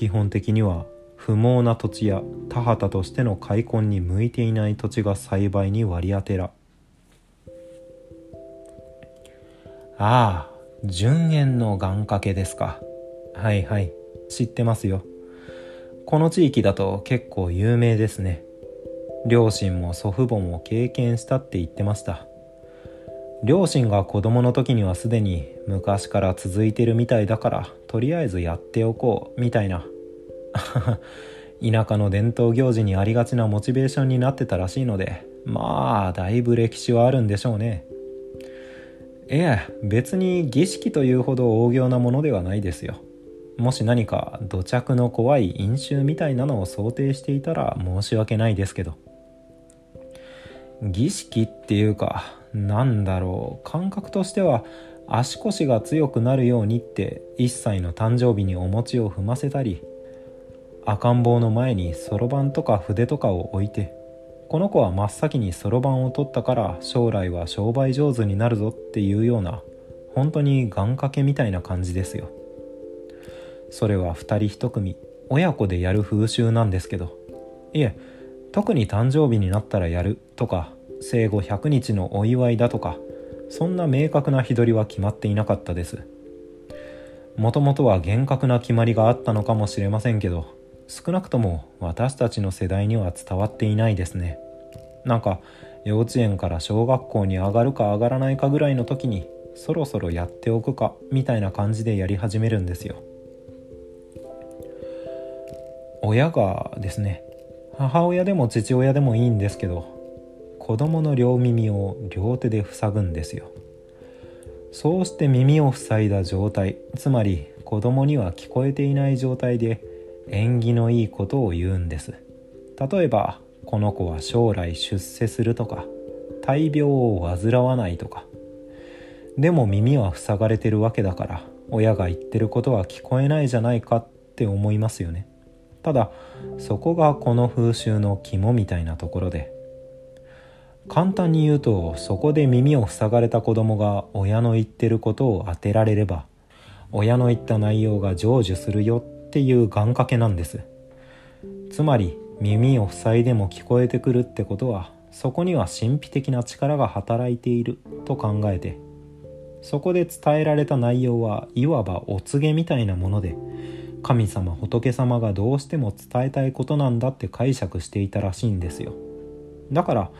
Speaker 1: 基本的には不毛な土地や田畑としての開墾に向いていない土地が栽培に割り当てら。ああ純円の願掛けですか。はいはい。知ってますよ。この地域だと結構有名ですね。両親も祖父母も経験したって言ってました。両親が子供の時にはすでに昔から続いてるみたいだからとりあえずやっておこうみたいな。<laughs> 田舎の伝統行事にありがちなモチベーションになってたらしいのでまあだいぶ歴史はあるんでしょうね。ええ別に儀式というほど大行なものではないですよ。もし何か土着の怖い飲酒みたいなのを想定していたら申し訳ないですけど。儀式っていうかなんだろう。感覚としては足腰が強くなるようにって1歳の誕生日にお餅を踏ませたり赤ん坊の前にそろばんとか筆とかを置いてこの子は真っ先にそろばんを取ったから将来は商売上手になるぞっていうような本当に願掛けみたいな感じですよ。それは2人1組親子でやる風習なんですけどいえ特に誕生日になったらやるとか生後100日のお祝いだとかそんな明確な日取りは決まっていなかったです。もともとは厳格な決まりがあったのかもしれませんけど少なくとも私たちの世代には伝わっていないですね。なんか幼稚園から小学校に上がるか上がらないかぐらいの時にそろそろやっておくかみたいな感じでやり始めるんですよ。親がですね母親でも父親でもいいんですけど子供の両耳を両手で塞ぐんですよ。そうして耳を塞いだ状態つまり子供には聞こえていない状態で縁起のいいことを言うんです。例えばこの子は将来出世するとか大病を患わないとか。でも耳は塞がれてるわけだから親が言ってることは聞こえないじゃないかって思いますよね。ただそこがこの風習の肝みたいなところで簡単に言うとそこで耳を塞がれた子供が親の言ってることを当てられれば親の言った内容が成就するよっていう願掛けなんです。つまり耳を塞いでも聞こえてくるってことはそこには神秘的な力が働いていると考えてそこで伝えられた内容はいわばお告げみたいなもので神様仏様がどうしても伝えたいことなんだって解釈していたらしいんですよ。だから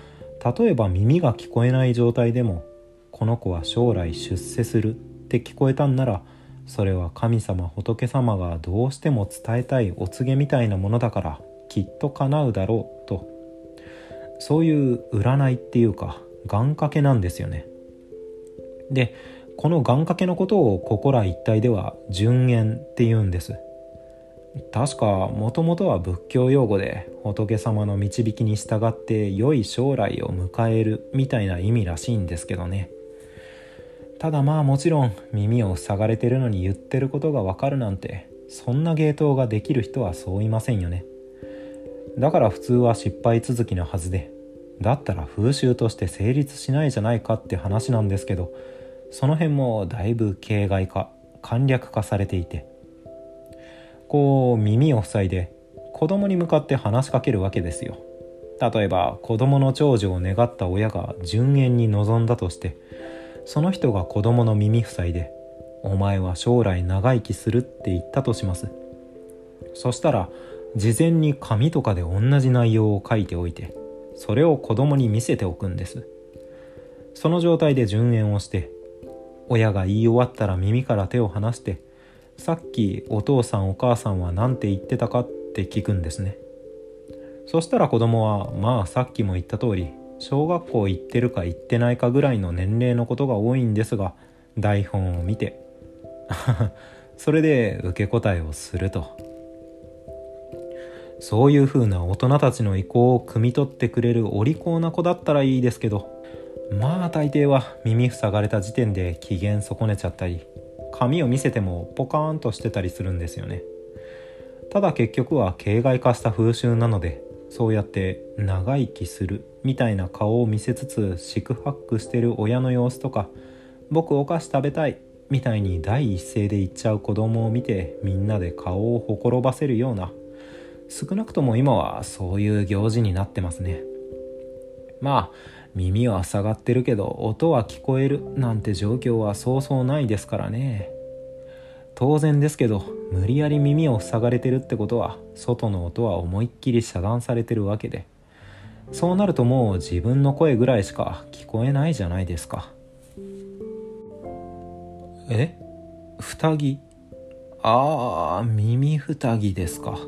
Speaker 1: 例えば耳が聞こえない状態でもこの子は将来出世するって聞こえたんならそれは神様仏様がどうしても伝えたいお告げみたいなものだからきっと叶うだろうと。そういう占いっていうか願掛けなんですよね。でこの願掛けのことをここら一帯では順縁って言うんです。確かもともとは仏教用語で仏様の導きに従って良い将来を迎えるみたいな意味らしいんですけどね。ただまあもちろん耳を塞がれてるのに言ってることがわかるなんてそんな芸当ができる人はそういませんよね。だから普通は失敗続きなはずでだったら風習として成立しないじゃないかって話なんですけどその辺もだいぶ形骸化簡略化されていてこう耳を塞いで子供に向かって話しかけるわけですよ。例えば子供の長寿を願った親が順延に臨んだとしてその人が子供の耳塞いで「お前は将来長生きする」って言ったとします。そしたら事前に紙とかで同じ内容を書いておいてそれを子供に見せておくんです。その状態で順延をして親が言い終わったら耳から手を離してさっきお父さんお母さんは何て言ってたかって聞くんですね。そしたら子供はまあさっきも言った通り小学校行ってるか行ってないかぐらいの年齢のことが多いんですが台本を見て <laughs> それで受け答えをすると。そういう風な大人たちの意向を汲み取ってくれるお利口な子だったらいいですけどまあ大抵は耳塞がれた時点で機嫌損ねちゃったり髪を見せてもポカーンとしてたりするんですよね。ただ結局は形骸化した風習なのでそうやって長生きするみたいな顔を見せつつ四苦八苦してる親の様子とか僕お菓子食べたいみたいに第一声で言っちゃう子供を見てみんなで顔をほころばせるような少なくとも今はそういう行事になってますね。まあ耳は塞がってるけど音は聞こえるなんて状況はそうそうないですからね。当然ですけど無理やり耳を塞がれてるってことは外の音は思いっきり遮断されてるわけで。そうなるともう自分の声ぐらいしか聞こえないじゃないですか。え？二木？ああ耳二木ですか。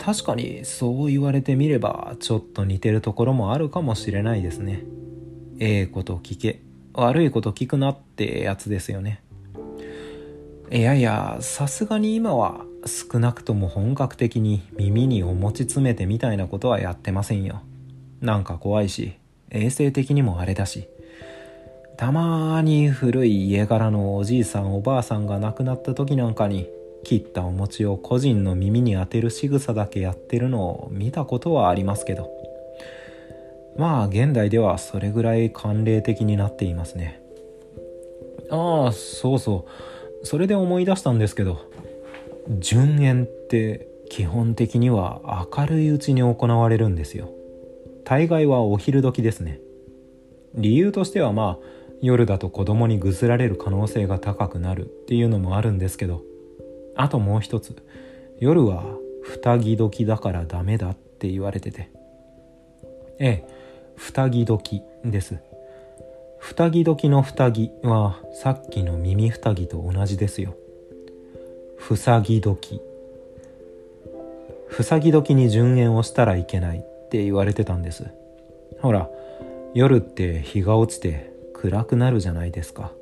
Speaker 1: 確かにそう言われてみればちょっと似てるところもあるかもしれないですね。ええこと聞け。悪いこと聞くなってやつですよね。いやいやさすがに今は少なくとも本格的に耳にお餅詰めてみたいなことはやってませんよ。なんか怖いし衛生的にもあれだし。たまーに古い家柄のおじいさんおばあさんが亡くなった時なんかに切ったお餅を個人の耳に当てる仕草だけやってるのを見たことはありますけど。まあ現代ではそれぐらい慣例的になっていますね。ああそうそう。それで思い出したんですけど順延って基本的には明るいうちに行われるんですよ。大概はお昼時ですね。理由としてはまあ夜だと子供にぐずられる可能性が高くなるっていうのもあるんですけどあともう一つ。夜は二木時だからダメだって言われてて。ええ二木時です。二木時の二木はさっきの耳二木と同じですよ。ふさぎ時。ふさぎ時に順延をしたらいけないって言われてたんです。ほら夜って日が落ちて暗くなるじゃないですか。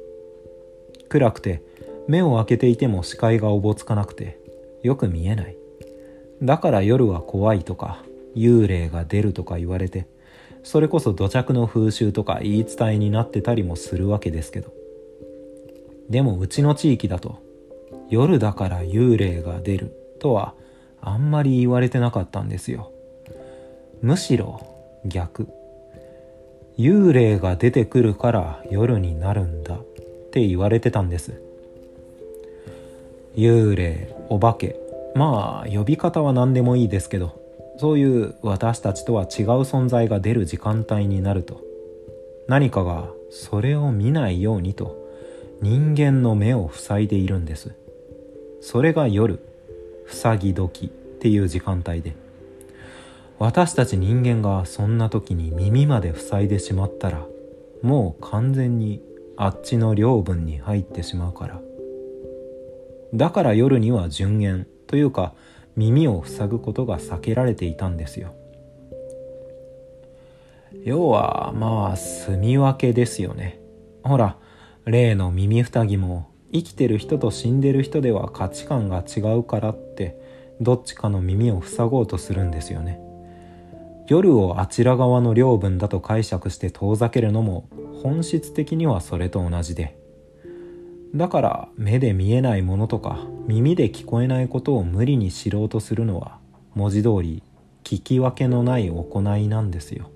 Speaker 1: 暗くて目を開けていても視界がおぼつかなくてよく見えない。だから夜は怖いとか幽霊が出るとか言われてそれこそ土着の風習とか言い伝えになってたりもするわけですけど。でもうちの地域だと夜だから幽霊が出るとはあんまり言われてなかったんですよ。むしろ逆。幽霊が出てくるから夜になるんだって言われてたんです。幽霊お化け。まあ呼び方は何でもいいですけどそういう私たちとは違う存在が出る時間帯になると。何かがそれを見ないようにと人間の目を塞いでいるんです。それが夜塞ぎ時っていう時間帯で。私たち人間がそんな時に耳まで塞いでしまったらもう完全にあっちの領分に入ってしまうから。だから夜には順延というか耳を塞ぐことが避けられていたんですよ。要はまあ住み分けですよね。ほら例の耳ふたぎも生きてる人と死んでる人では価値観が違うからってどっちかの耳を塞ごうとするんですよね。夜をあちら側の領分だと解釈して遠ざけるのも本質的にはそれと同じで。だから目で見えないものとか耳で聞こえないことを無理に知ろうとするのは文字通り聞き分けのない行いなんですよ。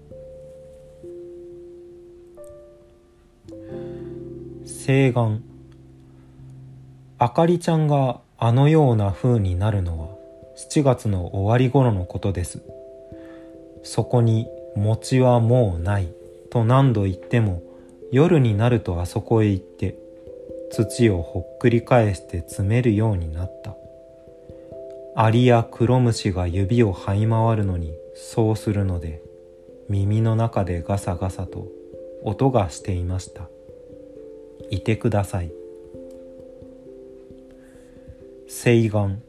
Speaker 1: 誓願。あかりちゃんがあのような風になるのは7月の終わり頃のことです。そこに餅はもうないと何度言っても夜になるとあそこへ行って土をほっくり返して詰めるようになった。アリやクロムシが指を這い回るのにそうするので耳の中でガサガサと音がしていました。いてください。誓願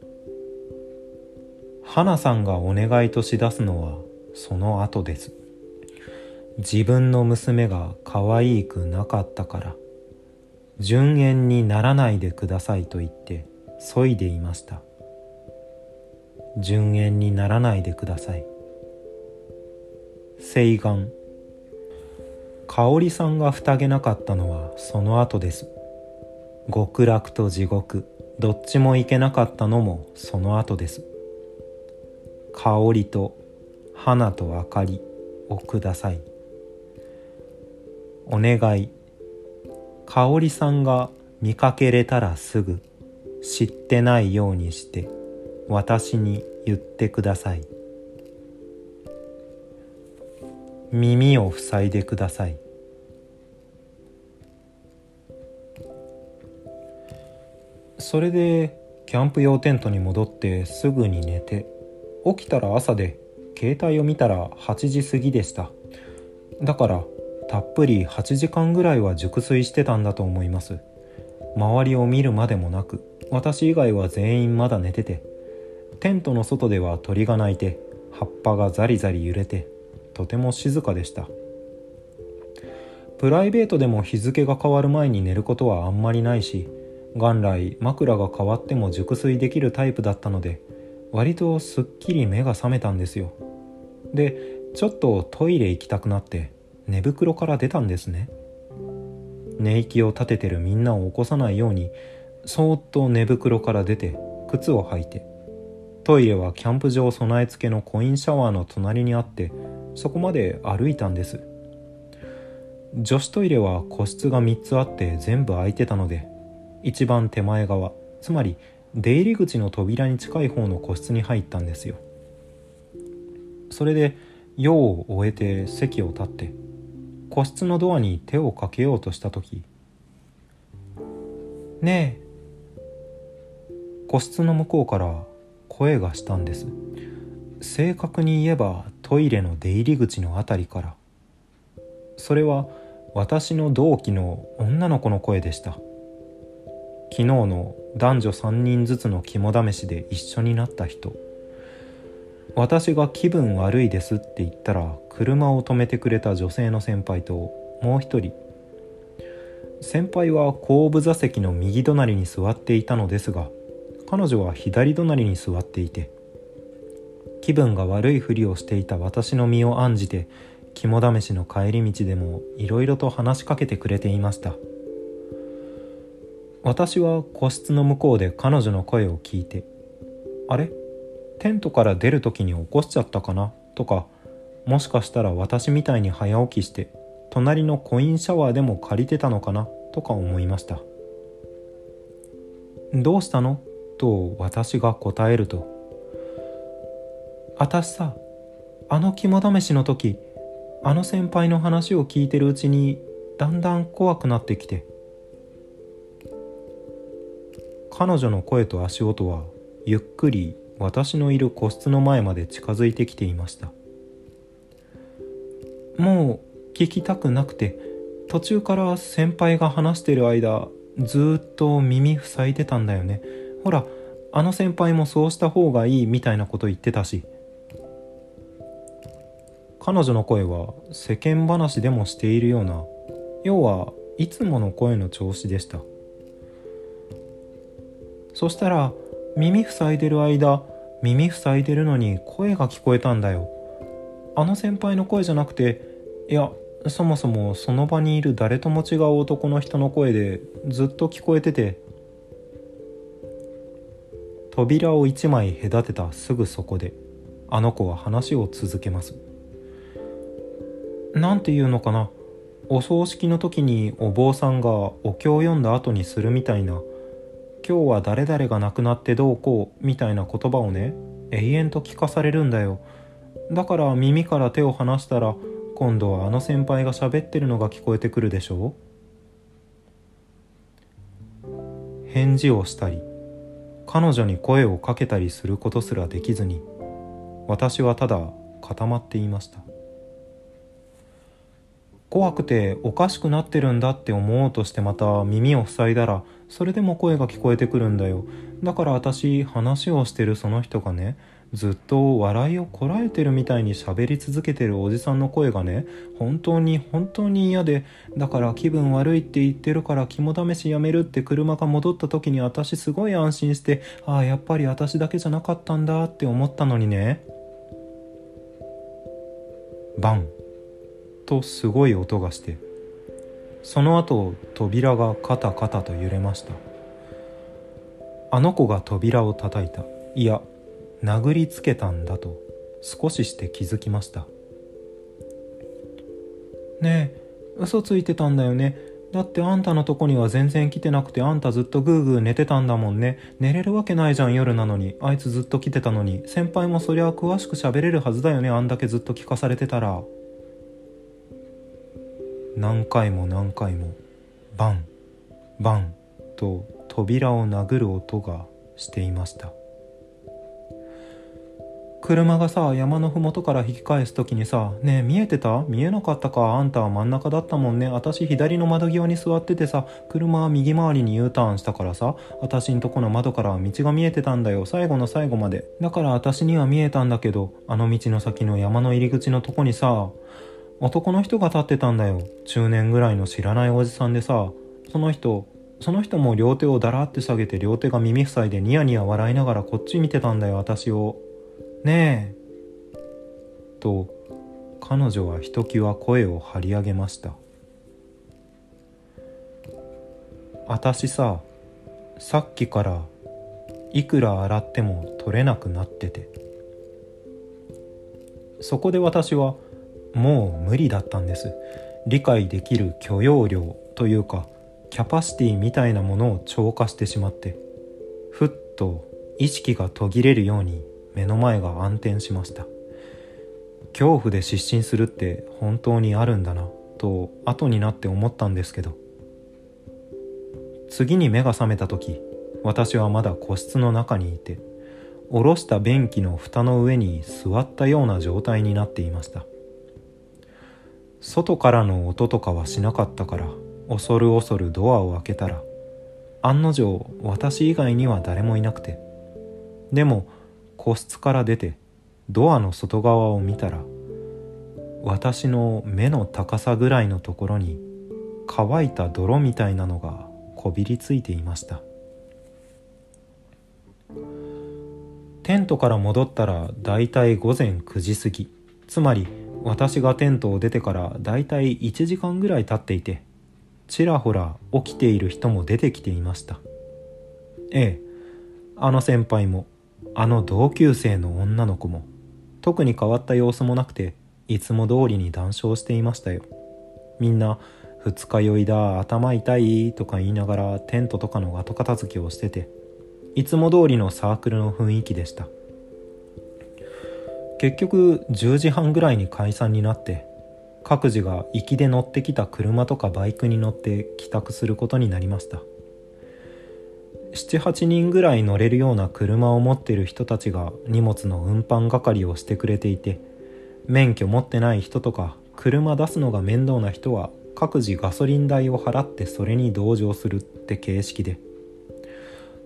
Speaker 1: 花さんがお願いとしだすのはその後です。自分の娘が可愛くなかったから。順延にならないでくださいと言ってそいでいました。順延にならないでください。誓願香織さんが双げなかったのはその後です。極楽と地獄。どっちも行けなかったのもその後です。香りと花と明かりをください。お願い。香織さんが見かけれたらすぐ知ってないようにして私に言ってください。耳を塞いでください。それでキャンプ用テントに戻ってすぐに寝て起きたら朝で携帯を見たら8時過ぎでした。だからたっぷり8時間ぐらいは熟睡してたんだと思います。周りを見るまでもなく私以外は全員まだ寝ててテントの外では鳥が鳴いて葉っぱがザリザリ揺れてとても静かでした。プライベートでも日付が変わる前に寝ることはあんまりないし元来枕が変わっても熟睡できるタイプだったので割とすっきり目が覚めたんですよ。でちょっとトイレ行きたくなって寝袋から出たんですね。寝息を立ててるみんなを起こさないようにそーっと寝袋から出て靴を履いてトイレはキャンプ場備え付けのコインシャワーの隣にあってそこまで歩いたんです。女子トイレは個室が3つあって全部空いてたので一番手前側つまり出入り口の扉に近い方の個室に入ったんですよ。それで用を終えて席を立って個室のドアに手をかけようとした時「ねえ」個室の向こうから声がしたんです。正確に言えばトイレの出入り口の辺りから。それは私の同期の女の子の声でした。昨日の男女3人ずつの肝試しで一緒になった人。私が気分悪いですって言ったら車を止めてくれた女性の先輩ともう一人。先輩は後部座席の右隣に座っていたのですが彼女は左隣に座っていて気分が悪いふりをしていた私の身を案じて肝試しの帰り道でもいろいろと話しかけてくれていました。私は個室の向こうで彼女の声を聞いて「あれ？テントから出る時に起こしちゃったかな？とかもしかしたら私みたいに早起きして隣のコインシャワーでも借りてたのかな？とか思いました。どうしたの？と私が答えると。私さあの肝試しの時あの先輩の話を聞いてるうちにだんだん怖くなってきて。彼女の声と足音はゆっくり私のいる個室の前まで近づいてきていました。もう聞きたくなくて途中から先輩が話してる間ずっと耳塞いでたんだよね。ほらあの先輩もそうした方がいいみたいなこと言ってたし。彼女の声は世間話でもしているような要はいつもの声の調子でした。そしたら耳塞いでる間耳塞いでるのに声が聞こえたんだよ。あの先輩の声じゃなくていやそもそもその場にいる誰とも違う男の人の声でずっと聞こえてて。扉を一枚隔てたすぐそこであの子は話を続けます。なんていうのかな。お葬式の時にお坊さんがお経を読んだ後にするみたいな今日は誰々が亡くなってどうこうみたいな言葉をね永遠と聞かされるんだよ。だから耳から手を離したら今度はあの先輩が喋ってるのが聞こえてくるでしょ。う返事をしたり彼女に声をかけたりすることすらできずに私はただ固まっていました。怖くておかしくなってるんだって思おうとしてまた耳を塞いだらそれでも声が聞こえてくるんだよ。だから私話をしてるその人がねずっと笑いをこらえてるみたいに喋り続けてるおじさんの声がね本当に本当に嫌でだから気分悪いって言ってるから肝試しやめるって車が戻った時に私すごい安心してああやっぱり私だけじゃなかったんだって思ったのにね。バンとすごい音がしてその後扉がカタカタと揺れました。あの子が扉を叩いた。いや殴りつけたんだと少しして気づきました。ねえ嘘ついてたんだよね。だってあんたのとこには全然来てなくてあんたずっとグーグー寝てたんだもんね。寝れるわけないじゃん夜なのに。あいつずっと来てたのに。先輩もそりゃ詳しく喋れるはずだよねあんだけずっと聞かされてたら。何回も何回もバンバンと扉を殴る音がしていました。車がさ山の麓から引き返す時にさ「ねえ見えてた？見えなかったか？あんたは真ん中だったもんね。私左の窓際に座っててさ車は右回りに U ターンしたからさ私んとこの窓から道が見えてたんだよ。最後の最後まで。だから私には見えたんだけどあの道の先の山の入り口のとこにさ男の人が立ってたんだよ。中年ぐらいの知らないおじさんでさ。その人その人も両手をだらって下げて両手が耳塞いでニヤニヤ笑いながらこっち見てたんだよ私を。ねえ。と彼女はひときわ声を張り上げました。私ささっきからいくら洗っても取れなくなってて。そこで私はもう無理だったんです。理解できる許容量というかキャパシティみたいなものを超過してしまってふっと意識が途切れるように目の前が暗転しました。恐怖で失神するって本当にあるんだなと後になって思ったんですけど。次に目が覚めた時私はまだ個室の中にいて下ろした便器の蓋の上に座ったような状態になっていました。外からの音とかはしなかったから恐る恐るドアを開けたら案の定私以外には誰もいなくて。でも個室から出てドアの外側を見たら私の目の高さぐらいのところに乾いた泥みたいなのがこびりついていました。テントから戻ったらだいたい午前9時過ぎ。つまり私がテントを出てからだいたい1時間ぐらい経っていてちらほら起きている人も出てきていました。ええあの先輩もあの同級生の女の子も特に変わった様子もなくていつも通りに談笑していましたよ。みんな二日酔いだ頭痛いとか言いながらテントとかの後片付けをしてていつも通りのサークルの雰囲気でした。結局10時半ぐらいに解散になって各自が行きで乗ってきた車とかバイクに乗って帰宅することになりました。78人ぐらい乗れるような車を持ってる人たちが荷物の運搬係をしてくれていて免許持ってない人とか車出すのが面倒な人は各自ガソリン代を払ってそれに同乗するって形式で。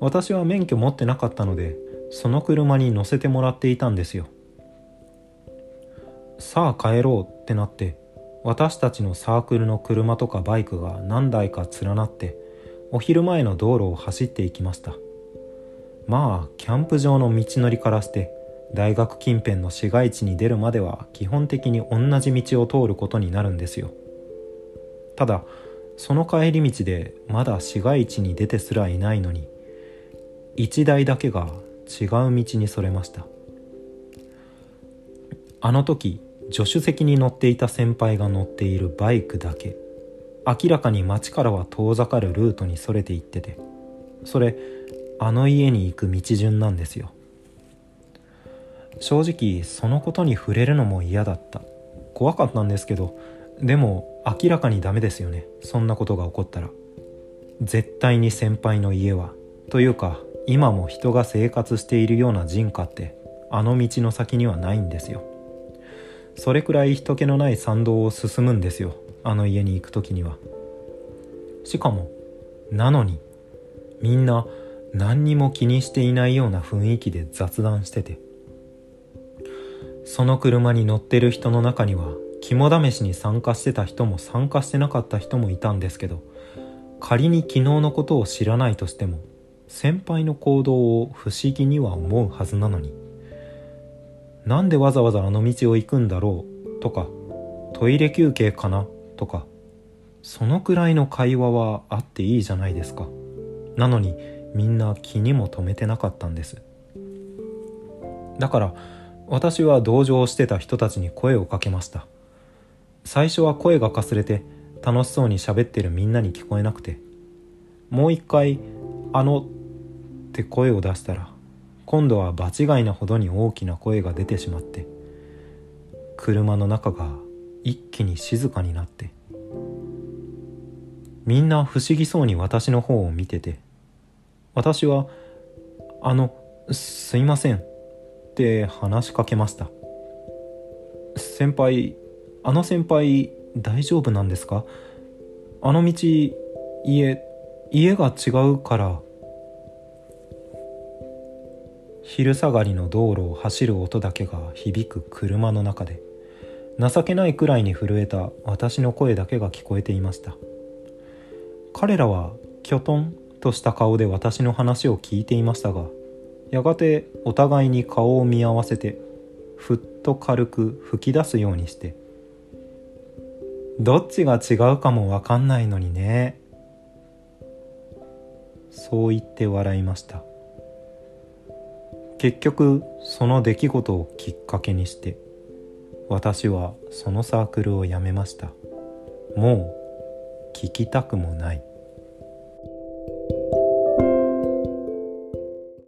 Speaker 1: 私は免許持ってなかったのでその車に乗せてもらっていたんですよ。さあ帰ろうってなって私たちのサークルの車とかバイクが何台か連なってお昼前の道路を走っていきました。まあキャンプ場の道のりからして大学近辺の市街地に出るまでは基本的に同じ道を通ることになるんですよ。ただその帰り道でまだ市街地に出てすらいないのに1台だけが違う道にそれました。あの時助手席に乗っていた先輩が乗っているバイクだけ。明らかに街からは遠ざかるルートにそれていってて。それあの家に行く道順なんですよ。正直そのことに触れるのも嫌だった。怖かったんですけどでも明らかにダメですよね。そんなことが起こったら。絶対に先輩の家は。というか今も人が生活しているような人家ってあの道の先にはないんですよ。それくらい人気のない参道を進むんですよ。あの家に行く時には。しかもなのにみんな何にも気にしていないような雰囲気で雑談してて。その車に乗ってる人の中には肝試しに参加してた人も参加してなかった人もいたんですけど仮に昨日のことを知らないとしても先輩の行動を不思議には思うはずなのに。なんでわざわざあの道を行くんだろうとかトイレ休憩かな？とかそのくらいの会話はあっていいじゃないですか。なのにみんな気にも留めてなかったんです。だから私は同情してた人たちに声をかけました。最初は声がかすれて楽しそうに喋ってるみんなに聞こえなくてもう一回「あの」って声を出したら今度は場違いなほどに大きな声が出てしまって車の中が一気に静かになってみんな不思議そうに私の方を見てて私は「あのすいません」って話しかけました。先輩あの先輩大丈夫なんですか？あの道家家が違うから昼下がりの道路を走る音だけが響く車の中で情けないくらいに震えた私の声だけが聞こえていました。彼らはきょとんとした顔で私の話を聞いていましたがやがてお互いに顔を見合わせてふっと軽く吹き出すようにしてどっちが違うかもわかんないのにね。そう言って笑いました。結局その出来事をきっかけにして私はそのサークルを辞めました。もう聞きたくもない。